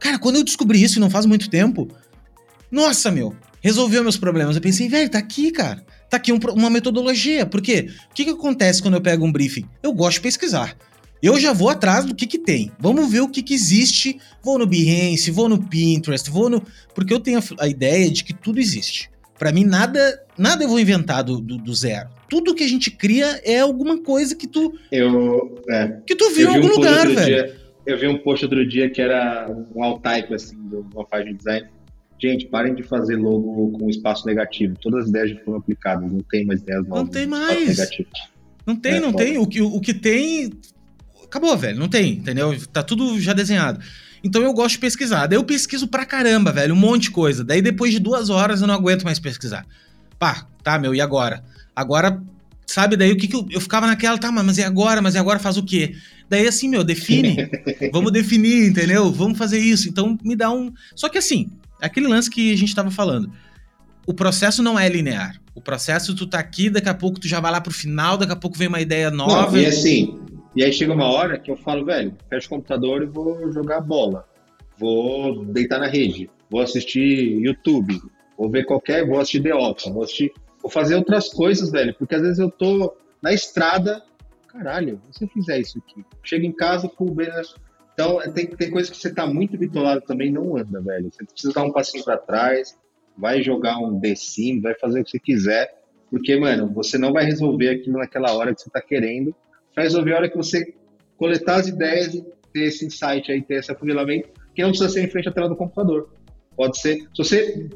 Cara, quando eu descobri isso, e não faz muito tempo, nossa, meu, resolveu meus problemas. Eu pensei, velho, tá aqui, cara. Tá aqui um, uma metodologia. Por quê? O que, que acontece quando eu pego um briefing? Eu gosto de pesquisar. Eu já vou atrás do que que tem. Vamos ver o que que existe. Vou no Behance, vou no Pinterest, vou no... Porque eu tenho a, a ideia de que tudo existe. Para mim, nada nada eu vou inventar do, do, do, zero. Tudo que a gente cria é alguma coisa que tu... Eu... É, que tu viu em algum um lugar, velho. Dia, eu vi um post outro dia que era um alt-type, assim, de uma página de design. Gente, parem de fazer logo com espaço negativo. Todas as ideias já foram aplicadas. Não tem mais ideias novas. Não tem mais. Não tem, é, não tem. O que, o que tem acabou, velho. Não tem, entendeu? Tá tudo já desenhado. Então eu gosto de pesquisar. Daí eu pesquiso pra caramba, velho, um monte de coisa. Daí depois de duas horas eu não aguento mais pesquisar. Pá, tá, meu, e agora? Agora, sabe, daí o que, que eu, eu ficava naquela, tá, mas e agora? Mas e agora faz o quê? Daí assim, meu, define. Vamos definir, entendeu? Vamos fazer isso. Então me dá um. Só que assim, aquele lance que a gente tava falando. O processo não é linear. O processo, tu tá aqui, daqui a pouco tu já vai lá pro final, daqui a pouco vem uma ideia nova. Não, e assim, e aí chega uma hora que eu falo, velho, fecho o computador e vou jogar bola. Vou deitar na rede, vou assistir YouTube, vou ver qualquer, vou assistir The Office, vou assistir, vou fazer outras coisas, velho, porque às vezes eu tô na estrada, caralho, se eu fizer isso aqui? Chego em casa, com o então tem, tem coisas que você tá muito bitolado também, não anda, velho. Você precisa dar um passinho para trás, vai jogar um The Sim, vai fazer o que você quiser, porque, mano, você não vai resolver aquilo naquela hora que você tá querendo, vai resolver a hora que você coletar as ideias e ter esse insight aí, ter esse afunilamento, que não precisa ser em frente à tela do computador. Pode ser, se você,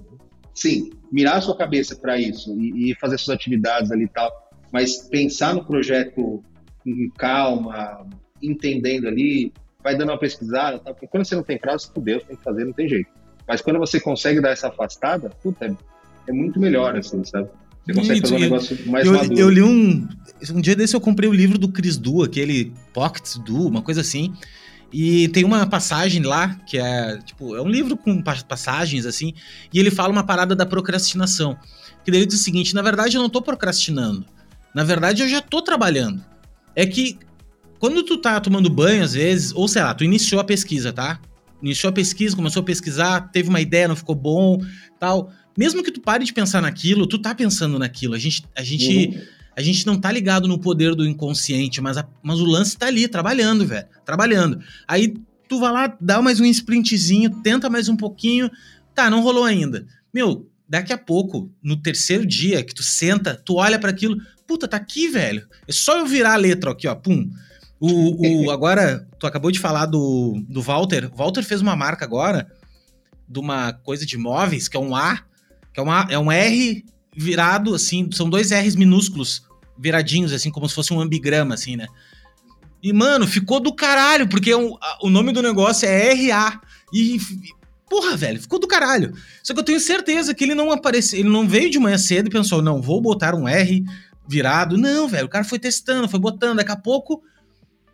sim, mirar a sua cabeça para isso e, e, fazer suas atividades ali e tal, mas pensar no projeto com calma, entendendo ali, vai dando uma pesquisada, tá? porque quando você não tem prazo, Deus tem que fazer, não tem jeito. Mas quando você consegue dar essa afastada, puta, é, é muito melhor, assim, sabe? Você consegue fazer um negócio mais eu, maduro. Eu li um. Um dia desse eu comprei o livro do Chris Du, aquele Pocket Du, uma coisa assim. E tem uma passagem lá, que é, tipo, é um livro com passagens, assim, e ele fala uma parada da procrastinação. Que ele diz o seguinte: na verdade, eu não tô procrastinando. Na verdade, eu já tô trabalhando. É que quando tu tá tomando banho, às vezes, ou sei lá, tu iniciou a pesquisa, tá? Iniciou a pesquisa, começou a pesquisar, teve uma ideia, não ficou bom, tal mesmo que tu pare de pensar naquilo, tu tá pensando naquilo. A gente, a gente, uhum. A gente não tá ligado no poder do inconsciente, mas, a, mas o lance tá ali, trabalhando, velho. Trabalhando. Aí tu vai lá, dá mais um sprintzinho, tenta mais um pouquinho. Tá, não rolou ainda. Meu, daqui a pouco, no terceiro dia que tu senta, tu olha para aquilo, puta, tá aqui, velho. É só eu virar a letra aqui, ó, pum. O, o, agora, tu acabou de falar do, do Walter. Walter fez uma marca agora de uma coisa de móveis, que é um A, que é, uma, é um R virado, assim, são dois R's minúsculos viradinhos, assim, como se fosse um ambigrama, assim, né? E, mano, ficou do caralho, porque é um, o nome do negócio é RA. E, porra, velho, ficou do caralho. Só que eu tenho certeza que ele não apareceu, ele não veio de manhã cedo e pensou, não, vou botar um R virado. Não, velho, o cara foi testando, foi botando, daqui a pouco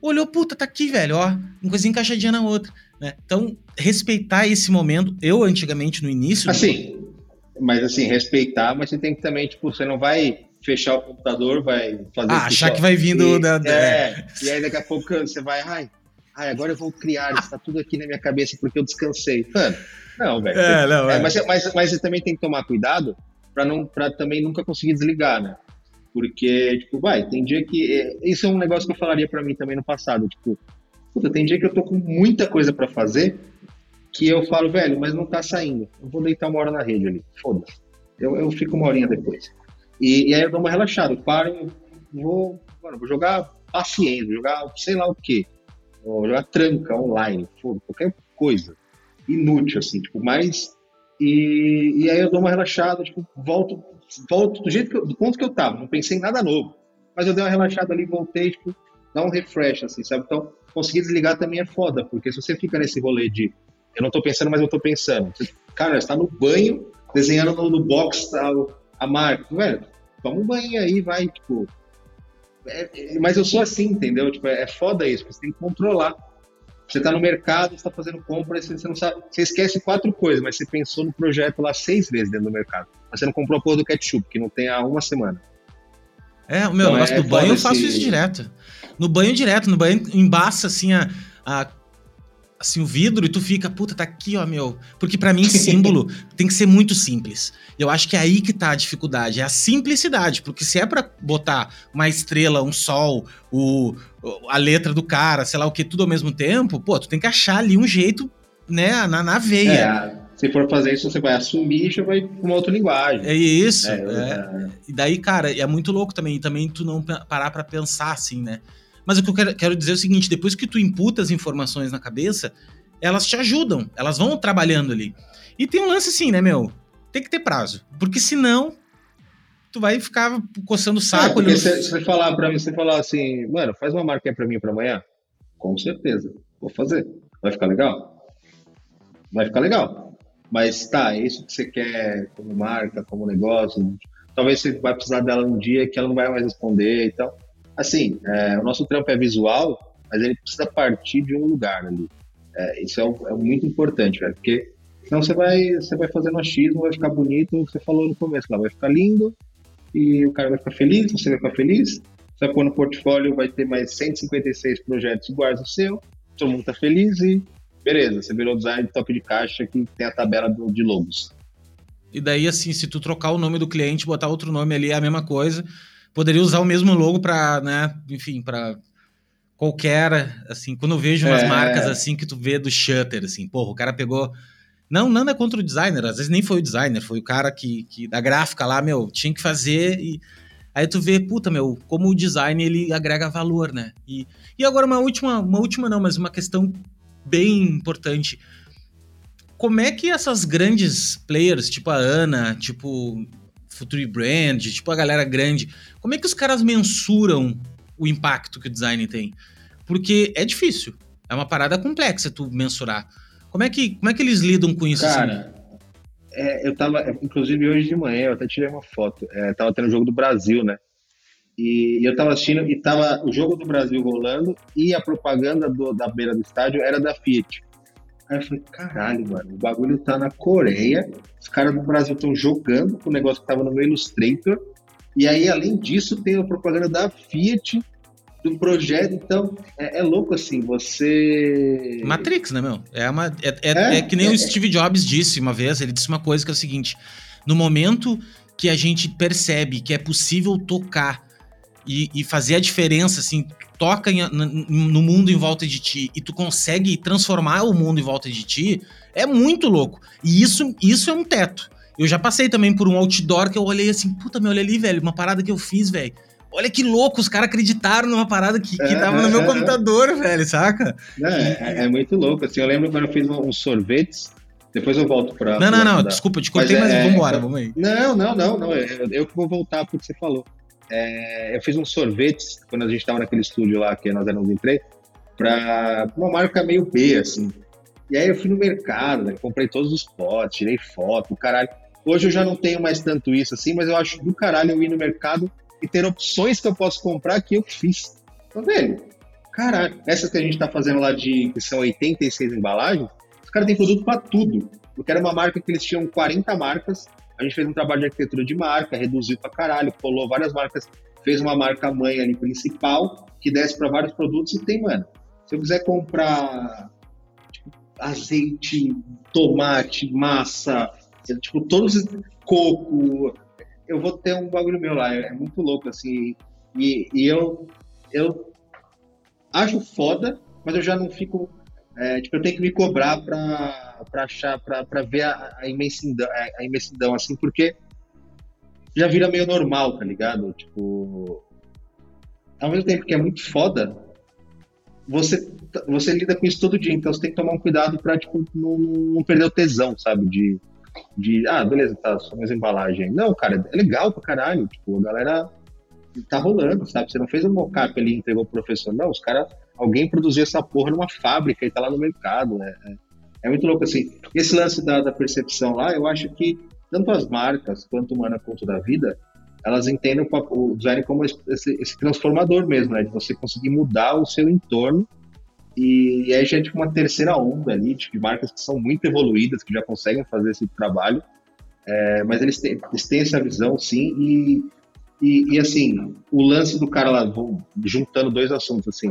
olhou, puta, tá aqui, velho, ó, uma coisa encaixadinha na outra, né? Então, respeitar esse momento, eu antigamente no início... Assim, mas assim, respeitar, mas você tem que também, tipo, você não vai fechar o computador, vai fazer. Ah, achar que vai vindo e, da. É, e aí daqui a pouco você vai, ai, ai, agora eu vou criar, está tudo aqui na minha cabeça porque eu descansei. Mano, não, velho. É, não, é. é. Mas, mas, mas você também tem que tomar cuidado para não para também nunca conseguir desligar, né? Porque, tipo, vai, tem dia que. É, isso é um negócio que eu falaria para mim também no passado. Tipo, puta, tem dia que eu tô com muita coisa para fazer que eu falo, velho, mas não tá saindo. Eu vou deitar uma hora na rede ali. Foda-se. Eu, eu fico uma horinha depois. E, e aí eu dou uma relaxada. Eu paro, vou, vou jogar paciência, vou jogar sei lá o quê. ou jogar tranca online, foda, qualquer coisa. Inútil, assim, tipo, mais. E, e aí eu dou uma relaxada, tipo, volto, volto do jeito que eu, do ponto que eu tava, não pensei em nada novo. Mas eu dei uma relaxada ali, voltei, tipo, dá um refresh, assim, sabe? Então, conseguir desligar também é foda, porque se você fica nesse rolê de eu não tô pensando, mas eu tô pensando. Cara, você tá no banho, desenhando no, no box a, a marca. Velho, toma um banho aí, vai, tipo. É, é, mas eu sou assim, entendeu? Tipo, é, é foda isso, você tem que controlar. Você tá no mercado, você tá fazendo compra, você, você não sabe. Você esquece quatro coisas, mas você pensou no projeto lá seis vezes dentro do mercado. Mas você não comprou a porra do ketchup, que não tem há uma semana. É, o meu então, negócio é, do banho eu faço esse... isso direto. No banho direto, no banho embaça assim a, a assim o vidro e tu fica, puta, tá aqui, ó, meu. Porque para mim símbolo tem que ser muito simples. Eu acho que é aí que tá a dificuldade, é a simplicidade, porque se é para botar uma estrela, um sol, o a letra do cara, sei lá o que, tudo ao mesmo tempo, pô, tu tem que achar ali um jeito, né, na, na veia. É, se for fazer isso, você vai assumir e já vai com uma outra linguagem. É isso. É, é. E daí, cara, é muito louco também, e também tu não parar para pensar assim, né? Mas o que eu quero, quero dizer é o seguinte: depois que tu imputa as informações na cabeça, elas te ajudam, elas vão trabalhando ali. E tem um lance assim, né, meu? Tem que ter prazo. Porque senão, tu vai ficar coçando o saco. É, se você falar para mim, você falar assim, mano, faz uma marca aí pra mim para amanhã, com certeza, vou fazer. Vai ficar legal? Vai ficar legal. Mas tá, é isso que você quer como marca, como negócio. Talvez você vai precisar dela um dia que ela não vai mais responder e tal. Assim, é, o nosso trampo é visual, mas ele precisa partir de um lugar ali. É, isso é, é, muito importante, velho, porque senão você vai, você vai fazendo achismo, vai ficar bonito, você falou no começo, lá vai ficar lindo, e o cara vai ficar feliz, você vai ficar feliz, você vai pôr no portfólio, vai ter mais 156 projetos iguais ao seu, todo mundo tá feliz e beleza, você virou design de top de caixa que tem a tabela do, de logos. E daí, assim, se tu trocar o nome do cliente, botar outro nome ali, é a mesma coisa poderia usar o mesmo logo para, né, enfim, para qualquer, assim, quando eu vejo umas é. marcas assim que tu vê do Shutter, assim, porra, o cara pegou não, nada contra o designer, às vezes nem foi o designer, foi o cara que, que da gráfica lá, meu, tinha que fazer e aí tu vê, puta, meu, como o design ele agrega valor, né? E, e agora uma última, uma última não, mas uma questão bem importante. Como é que essas grandes players, tipo a Ana, tipo Future Brand, tipo a galera grande, como é que os caras mensuram o impacto que o design tem? Porque é difícil, é uma parada complexa tu mensurar. Como é que, como é que eles lidam com isso? Cara, assim? é, eu tava, inclusive hoje de manhã, eu até tirei uma foto, é, tava tendo o jogo do Brasil, né? E, e eu tava assistindo e tava o jogo do Brasil rolando e a propaganda do, da beira do estádio era da Fiat. Aí eu falei, caralho, mano, o bagulho tá na Coreia, os caras do Brasil estão jogando com o negócio que tava no meu Illustrator, e aí, além disso, tem a propaganda da Fiat, do projeto, então é, é louco assim, você. Matrix, né, meu? É, uma, é, é, é, é que nem o é. Steve Jobs disse uma vez, ele disse uma coisa que é o seguinte: no momento que a gente percebe que é possível tocar e, e fazer a diferença, assim, toca em, no mundo em volta de ti e tu consegue transformar o mundo em volta de ti, é muito louco. E isso, isso é um teto. Eu já passei também por um outdoor que eu olhei assim, puta, meu, olha ali, velho, uma parada que eu fiz, velho. Olha que louco, os caras acreditaram numa parada que, que é, tava no meu é, computador, velho, saca? É, é, muito louco, assim, eu lembro quando eu fiz uns sorvetes, depois eu volto pra... Não, não, não, desculpa, eu te cortei, mas, mas é, vambora, vamos aí. Não, não, não, não, eu, eu que vou voltar pro que você falou é, eu fiz uns sorvetes quando a gente estava naquele estúdio lá que nós éramos em três, para uma marca meio B, assim. E aí eu fui no mercado, né, comprei todos os potes, tirei foto, caralho. Hoje eu já não tenho mais tanto isso assim, mas eu acho do caralho eu ir no mercado e ter opções que eu posso comprar que eu fiz. Tá vendo? Caralho, essas que a gente tá fazendo lá de que são 86 embalagens, os caras têm produto para tudo. Porque era uma marca que eles tinham 40 marcas, a gente fez um trabalho de arquitetura de marca, reduziu pra caralho, colou várias marcas, fez uma marca mãe ali principal, que desce para vários produtos e tem, mano. Se eu quiser comprar tipo, azeite, tomate, massa, tipo, todos coco, eu vou ter um bagulho meu lá. É muito louco, assim. E, e eu, eu acho foda, mas eu já não fico é, tipo, eu tenho que me cobrar para achar, para ver a, a, imensidão, a, a, imensidão, assim, porque já vira meio normal, tá ligado? Tipo, ao mesmo tempo que é muito foda, você, você lida com isso todo dia, então você tem que tomar um cuidado para tipo, não, não, perder o tesão, sabe? De, de ah, beleza, tá, só mais embalagem. Não, cara, é legal pra caralho. Tipo, a galera tá rolando, sabe? Você não fez um mockup ali entregou pro professor. Não, os caras, alguém produziu essa porra numa fábrica e tá lá no mercado. É, é, é muito louco, assim. Esse lance da, da percepção lá, eu acho que tanto as marcas quanto o Mana Conto da Vida, elas entendem o, o design como esse, esse, transformador mesmo, né? De você conseguir mudar o seu entorno. E, e aí a gente com uma terceira onda ali, de marcas que são muito evoluídas, que já conseguem fazer esse trabalho. É, mas eles têm, eles têm essa visão, sim, e, e, e, assim, o lance do cara lá, juntando dois assuntos, assim,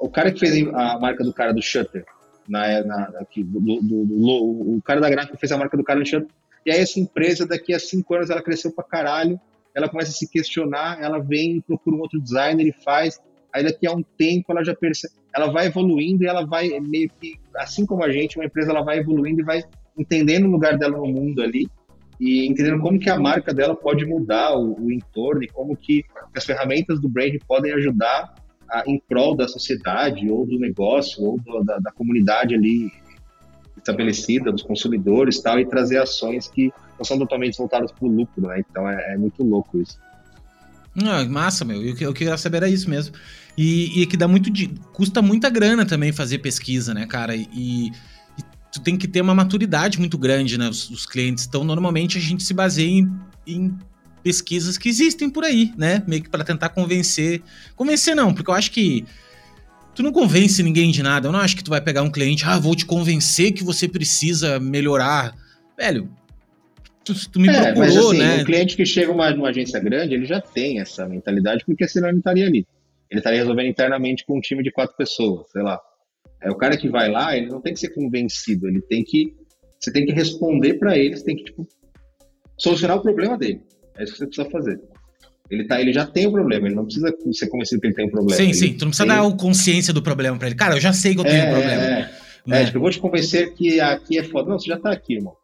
o cara que fez a marca do cara do Shutter, na, na, aqui, do, do, do, o cara da gráfica fez a marca do cara do Shutter, e aí essa empresa, daqui a cinco anos, ela cresceu pra caralho, ela começa a se questionar, ela vem, procura um outro designer e faz, aí daqui a um tempo ela já percebe, ela vai evoluindo e ela vai meio que, assim como a gente, uma empresa ela vai evoluindo e vai entendendo o lugar dela no mundo ali e entendendo como que a marca dela pode mudar o, o entorno e como que as ferramentas do brand podem ajudar em prol da sociedade ou do negócio ou do, da, da comunidade ali estabelecida, dos consumidores tal, e trazer ações que não são totalmente voltadas para o lucro, né? Então é, é, muito louco isso. Não, massa, meu. Eu, eu queria saber era isso mesmo. E, e que dá muito de. custa muita grana também fazer pesquisa, né, cara? E, e tu tem que ter uma maturidade muito grande, né? Os, os clientes. Então, normalmente a gente se baseia em, em pesquisas que existem por aí, né? Meio que para tentar convencer. Convencer não, porque eu acho que tu não convence ninguém de nada. Eu não acho que tu vai pegar um cliente, ah, vou te convencer que você precisa melhorar. Velho, tu, tu me é, procurou, mas, assim, né? O cliente que chega numa, numa agência grande, ele já tem essa mentalidade, porque senão ele não estaria ali. Ele estaria resolvendo internamente com um time de quatro pessoas, sei lá. É, o cara que vai lá, ele não tem que ser convencido, ele tem que. Você tem que responder para ele, você tem que tipo, solucionar o problema dele. É isso que você precisa fazer. Ele, tá, ele já tem o problema, ele não precisa ser convencido que ele tem um problema. Sim, ele sim, tu não precisa tem... dar consciência do problema para ele. Cara, eu já sei que eu tenho é, um problema. É, é. é, tipo, eu vou te convencer que aqui é foda. Não, você já tá aqui, irmão.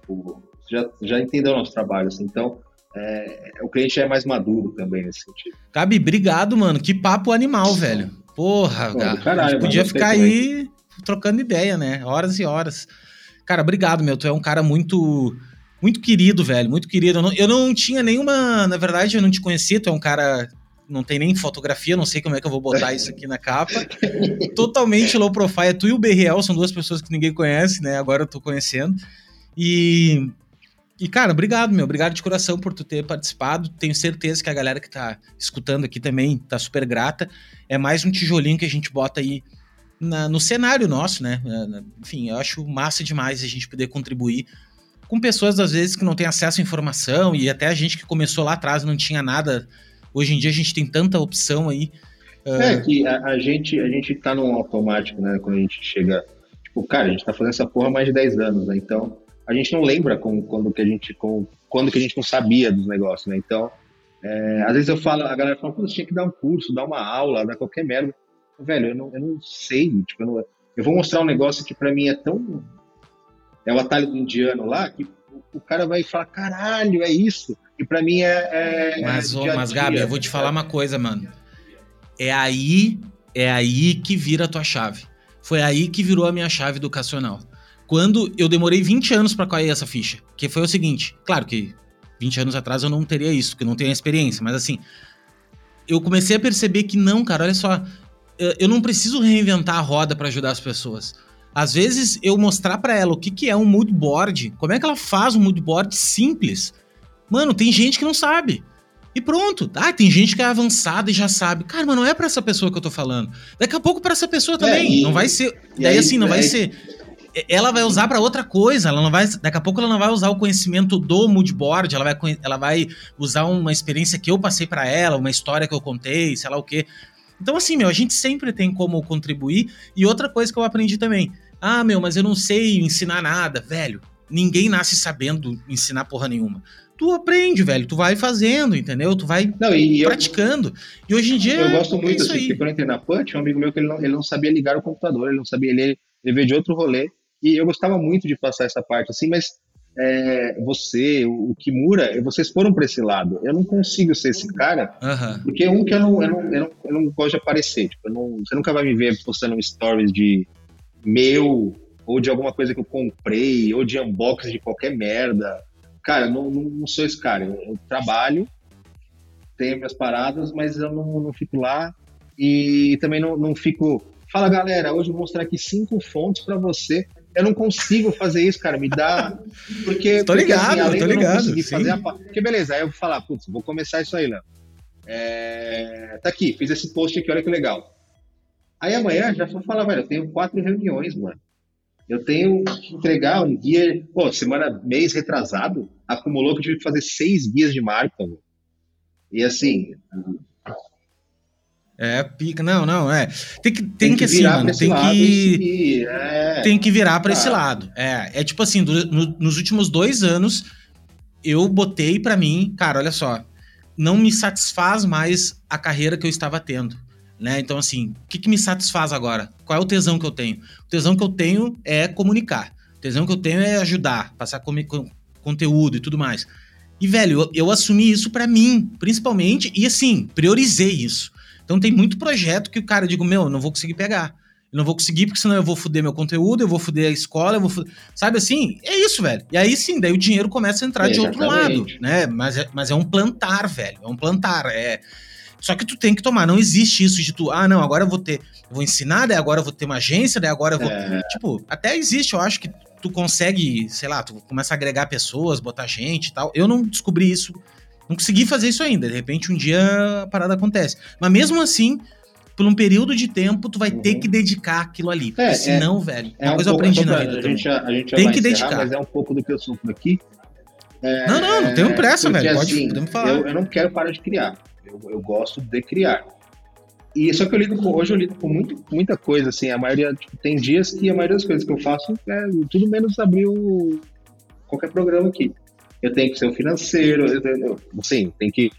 Tipo, você já, já entendeu o nosso trabalho, assim. Então, é, o cliente é mais maduro também nesse sentido. Gabi, obrigado, mano. Que papo animal, velho. Porra, Pô, caralho, podia ficar aí trocando ideia, né? Horas e horas. Cara, obrigado, meu. Tu é um cara muito muito querido, velho, muito querido. Eu não, eu não tinha nenhuma. Na verdade, eu não te conhecia, tu é um cara. Não tem nem fotografia, não sei como é que eu vou botar isso aqui na capa. Totalmente low profile. Tu e o BRL são duas pessoas que ninguém conhece, né? Agora eu tô conhecendo. E. E, cara, obrigado, meu. Obrigado de coração por tu ter participado. Tenho certeza que a galera que tá escutando aqui também tá super grata. É mais um tijolinho que a gente bota aí na, no cenário nosso, né? Enfim, eu acho massa demais a gente poder contribuir com pessoas, às vezes, que não têm acesso à informação, e até a gente que começou lá atrás não tinha nada. Hoje em dia a gente tem tanta opção aí. Uh... É que a, a, gente, a gente tá num automático, né? Quando a gente chega. Tipo, cara, a gente tá fazendo essa porra há mais de 10 anos, né? Então, a gente não lembra com, quando, que a gente, com, quando que a gente não sabia dos negócios, né? Então, é, às vezes eu falo, a galera fala, pô, você tinha que dar um curso, dar uma aula, dar qualquer merda. Velho, eu não, eu não sei, tipo, eu, não, eu vou mostrar um negócio que para mim é tão é o atalho do indiano lá, que o cara vai falar, caralho, é isso. E para mim é. é mas, é mas Gabi, eu vou te falar uma coisa, mano. É aí, é aí que vira a tua chave. Foi aí que virou a minha chave educacional. Quando eu demorei 20 anos para cair essa ficha. Que foi o seguinte, claro que 20 anos atrás eu não teria isso, porque eu não tenho a experiência, mas assim, eu comecei a perceber que não, cara, olha só, eu não preciso reinventar a roda para ajudar as pessoas. Às vezes eu mostrar para ela o que, que é um mood board, como é que ela faz um mood board simples. Mano, tem gente que não sabe. E pronto. Ah, tem gente que é avançada e já sabe. Cara, mas não é para essa pessoa que eu tô falando. Daqui a pouco para essa pessoa também. É, e, não vai ser. Daí aí, assim, não vai ser. Ela vai usar para outra coisa. Ela não vai. Daqui a pouco ela não vai usar o conhecimento do mood board. Ela vai, ela vai usar uma experiência que eu passei para ela, uma história que eu contei, sei lá o quê. Então, assim, meu, a gente sempre tem como contribuir. E outra coisa que eu aprendi também ah, meu, mas eu não sei ensinar nada. Velho, ninguém nasce sabendo ensinar porra nenhuma. Tu aprende, velho, tu vai fazendo, entendeu? Tu vai não, e praticando. Eu, e hoje em dia. Eu gosto muito, é assim, porque quando eu entrei na Punch, um amigo meu que ele não, ele não sabia ligar o computador, ele não sabia, ele, ele veio de outro rolê. E eu gostava muito de passar essa parte, assim, mas é, você, o, Kimura, vocês foram para esse lado. Eu não consigo ser esse cara, Aham. porque é um que eu não, eu não, eu não, eu não gosto de aparecer. Tipo, eu não- você nunca vai me ver postando stories de meu, ou de alguma coisa que eu comprei, ou de unboxing de qualquer merda. Cara, eu não, não, não sou esse cara. Eu, eu trabalho, tenho minhas paradas, mas eu não, não fico lá e também não, não fico. Fala galera, hoje eu vou mostrar aqui cinco fontes para você. Eu não consigo fazer isso, cara. Me dá. Porque, Tô porque, ligado, além tô de eu não ligado, sim. fazer a Porque beleza, aí eu vou falar, putz, vou começar isso aí, Léo. É, Tá aqui, fiz esse post aqui, olha que legal. Aí amanhã já vou falar, velho, eu tenho quatro reuniões, mano. Eu tenho que entregar um guia. Pô, semana, mês retrasado, acumulou que eu tive que fazer seis guias de marca, mano. E assim, É, pica. Não, não, é. Tem que, tem que, assim, mano, tem que. é. tem que virar pra esse Cara. lado. É, é tipo assim, do- no- nos últimos dois anos, eu botei pra mim, cara, olha só, não me satisfaz mais a carreira que eu estava tendo. Né? Então, assim, o que, que me satisfaz agora? Qual é o tesão que eu tenho? O tesão que eu tenho é comunicar. O tesão que eu tenho é ajudar, passar comi- con- conteúdo e tudo mais. E, velho, eu, eu assumi isso pra mim, principalmente, e assim, priorizei isso. Então tem muito projeto que o cara digo, meu, eu não vou conseguir pegar. Eu não vou conseguir, porque senão eu vou foder meu conteúdo, eu vou foder a escola, eu vou foder... Sabe assim? É isso, velho. E aí sim, daí o dinheiro começa a entrar de outro lado, né? Mas é, mas é um plantar, velho. É um plantar. É. Só que tu tem que tomar. Não existe isso de tu, ah, não, agora eu vou ter. Eu vou ensinar, daí agora eu vou ter uma agência, daí agora eu vou. É. Tipo, até existe, eu acho que tu consegue, sei lá, tu começa a agregar pessoas, botar gente e tal. Eu não descobri isso. Não consegui fazer isso ainda. De repente, um dia a parada acontece. Mas mesmo assim, por um período de tempo, tu vai ter Uhum. que dedicar aquilo ali. É, é- senão, velho, É uma um coisa eu pouco- aprendi só na vida a gente, a gente Tem que dedicar. Mas é um pouco do que eu sofro aqui. É, Não, não, não temos pressa, porque, velho. Pode, assim, podemos falar. Eu, eu não quero parar de criar. Eu, eu gosto de criar. E só que eu lido com, hoje eu lido com muito, muita coisa, assim, a maioria, tipo, tem dias que a maioria das coisas que eu faço é tudo menos abrir o, qualquer programa aqui. Eu tenho que ser o financeiro, eu, eu, assim, tem que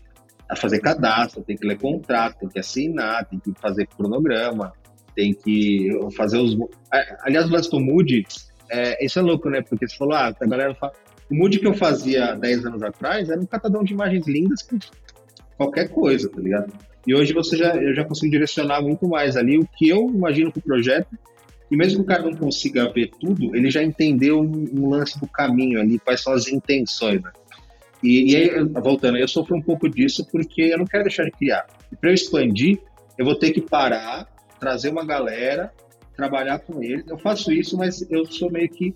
fazer cadastro, tem que ler contrato, tem que assinar, tem que fazer cronograma, tem que fazer os... a- Aliás, o do Mood, é, isso é louco, né? Porque você falou, ah, a galera fala... O Mood que eu fazia 10 anos atrás era um catadão de imagens lindas com qualquer coisa, tá ligado? E hoje você já, eu já consigo direcionar muito mais ali o que eu imagino pro projeto. E mesmo que o cara não consiga ver tudo, ele já entendeu um, um lance do caminho ali, quais são as intenções. Né? E, e aí, voltando, eu sofro um pouco disso porque eu não quero deixar de criar. E para eu expandir, eu vou ter que parar, trazer uma galera, trabalhar com eles. Eu faço isso, mas eu sou meio que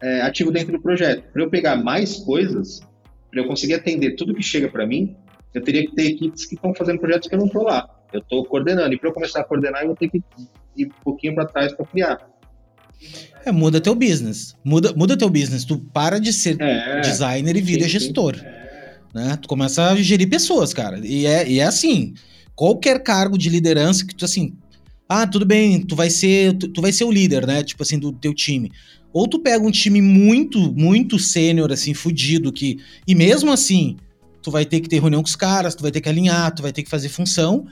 é, ativo dentro do projeto. Para eu pegar mais coisas, para eu conseguir atender tudo que chega para mim, eu teria que ter equipes que estão fazendo projetos que eu não estou lá. Eu estou coordenando. E para eu começar a coordenar, eu vou ter que ir um pouquinho para trás para criar. É, muda teu business. Muda, muda teu business. Tu para de ser É, designer e vira sim, sim. gestor. Né? Tu começa a gerir pessoas, cara. E é, e é assim. Qualquer cargo de liderança que tu assim. Ah, tudo bem, tu vai ser, tu, tu vai ser o líder, né? Tipo assim, do teu time. Ou tu pega um time muito, muito sênior, assim, fudido, que. E mesmo assim, tu vai ter que ter reunião com os caras, tu vai ter que alinhar, tu vai ter que fazer função,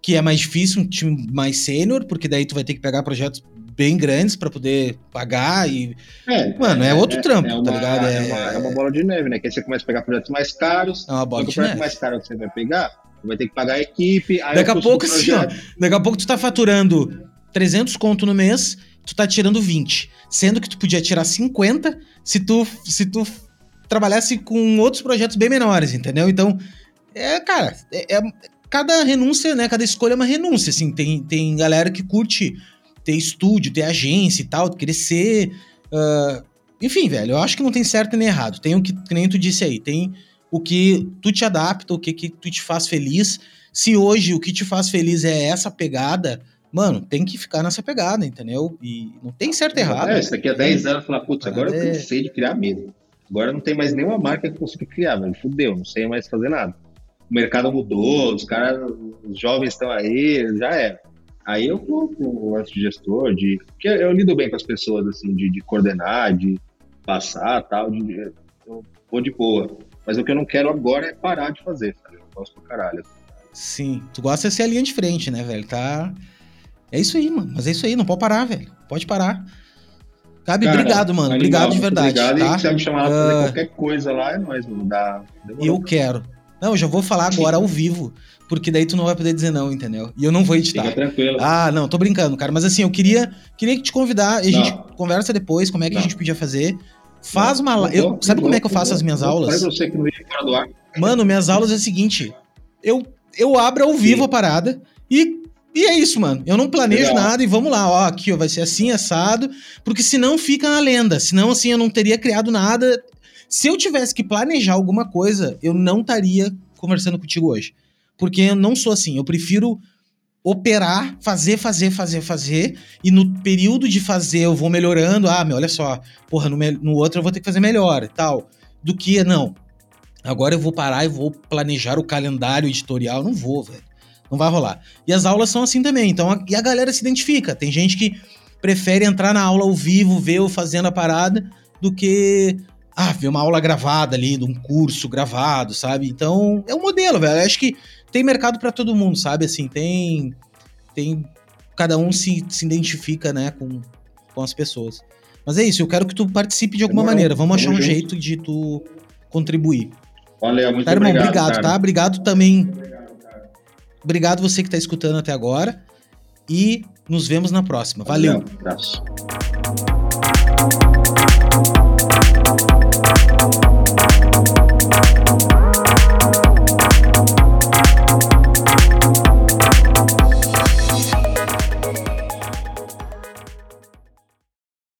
que é mais difícil, um time mais sênior, porque daí tu vai ter que pegar projetos bem grandes pra poder pagar e. É, Mano, é outro trampo, é tá uma, ligado? É... É- uma, é uma bola de neve, né? Que aí você começa a pegar projetos mais caros. É uma bola de o projeto neve. mais caro que você vai pegar, vai ter que pagar a equipe. Aí Daqui a pouco, assim, ó, Daqui a pouco tu tá faturando 300 conto no mês, tu tá tirando 20. Sendo que tu podia tirar 50 se tu, se tu trabalhasse com outros projetos bem menores, entendeu? Então, é, cara, é, é- cada renúncia, né? Cada escolha é uma renúncia, assim. Tem, tem galera que curte ter estúdio, ter agência e tal, crescer. ah, enfim, velho, eu acho que não tem certo nem errado. Tem o que, que nem tu disse aí, tem o que tu te adapta, o que, que tu te faz feliz. Se hoje o que te faz feliz é essa pegada, mano, tem que ficar nessa pegada, entendeu? E não tem certo e errado. É, isso daqui a 10 anos, falar, putz, agora eu É. cansei de criar mesmo. Agora não tem mais nenhuma marca que consiga criar, velho. Fudeu, não sei mais fazer nada. O mercado mudou, os caras, os jovens estão aí, já era. Aí eu vou com o de gestor, de. Porque eu lido bem com as pessoas, assim, de, de coordenar, de passar tal, de, eu vou de boa. Mas o que eu não quero agora é parar de fazer, sabe? Eu gosto pra caralho. Sim, tu gosta de ser a linha de frente, né, velho? Tá. É isso aí, mano. Mas é isso aí, não pode parar, velho. Pode parar. Gabi, Cara, obrigado, mano. Obrigado de verdade. Obrigado. Tá? E se você me chamar pra fazer uh... qualquer coisa lá, é nóis, mano. Dá... Eu quero. Não, eu já vou falar agora ao vivo, porque daí tu não vai poder dizer não, entendeu? E eu não vou editar. Fica tranquilo. Ah, não, tô brincando, cara. Mas assim, eu queria, queria te convidar, e a gente conversa depois como é que não. a gente podia fazer. Faz não, uma. Eu, sabe como é que eu faço as minhas aulas? Você que não ia fora do ar. Mano, minhas aulas é o seguinte: eu, eu abro ao vivo Sim. a parada e e é isso, mano. Eu não planejo Legal. nada e vamos lá, ó, aqui ó, vai ser assim, assado, porque senão fica na lenda. Senão, assim, eu não teria criado nada. Se eu tivesse que planejar alguma coisa, eu não estaria conversando contigo hoje. Porque eu não sou assim. Eu prefiro operar, fazer, fazer, fazer, fazer, e no período de fazer eu vou melhorando. Ah, meu, olha só, porra, no, no outro eu vou ter que fazer melhor e tal. Do que, não. Agora eu vou parar e vou planejar o calendário editorial. Não vou, velho. Não vai rolar. E as aulas são assim também. Então, a, e a galera se identifica. Tem gente que prefere entrar na aula ao vivo, ver eu fazendo a parada, do que ah, ver uma aula gravada ali, de um curso gravado, sabe? Então, é um modelo, velho. Eu acho que tem mercado para todo mundo, sabe? Assim, tem. Tem. Cada um se, se identifica, né, com, com as pessoas. Mas é isso, eu quero que tu participe de alguma maneira. Vamos achar um jeito de tu contribuir. Valeu, muito tá, irmão, obrigado, obrigado tá? Obrigado também Obrigado você que está escutando até agora e nos vemos na próxima. Valeu. Abraço.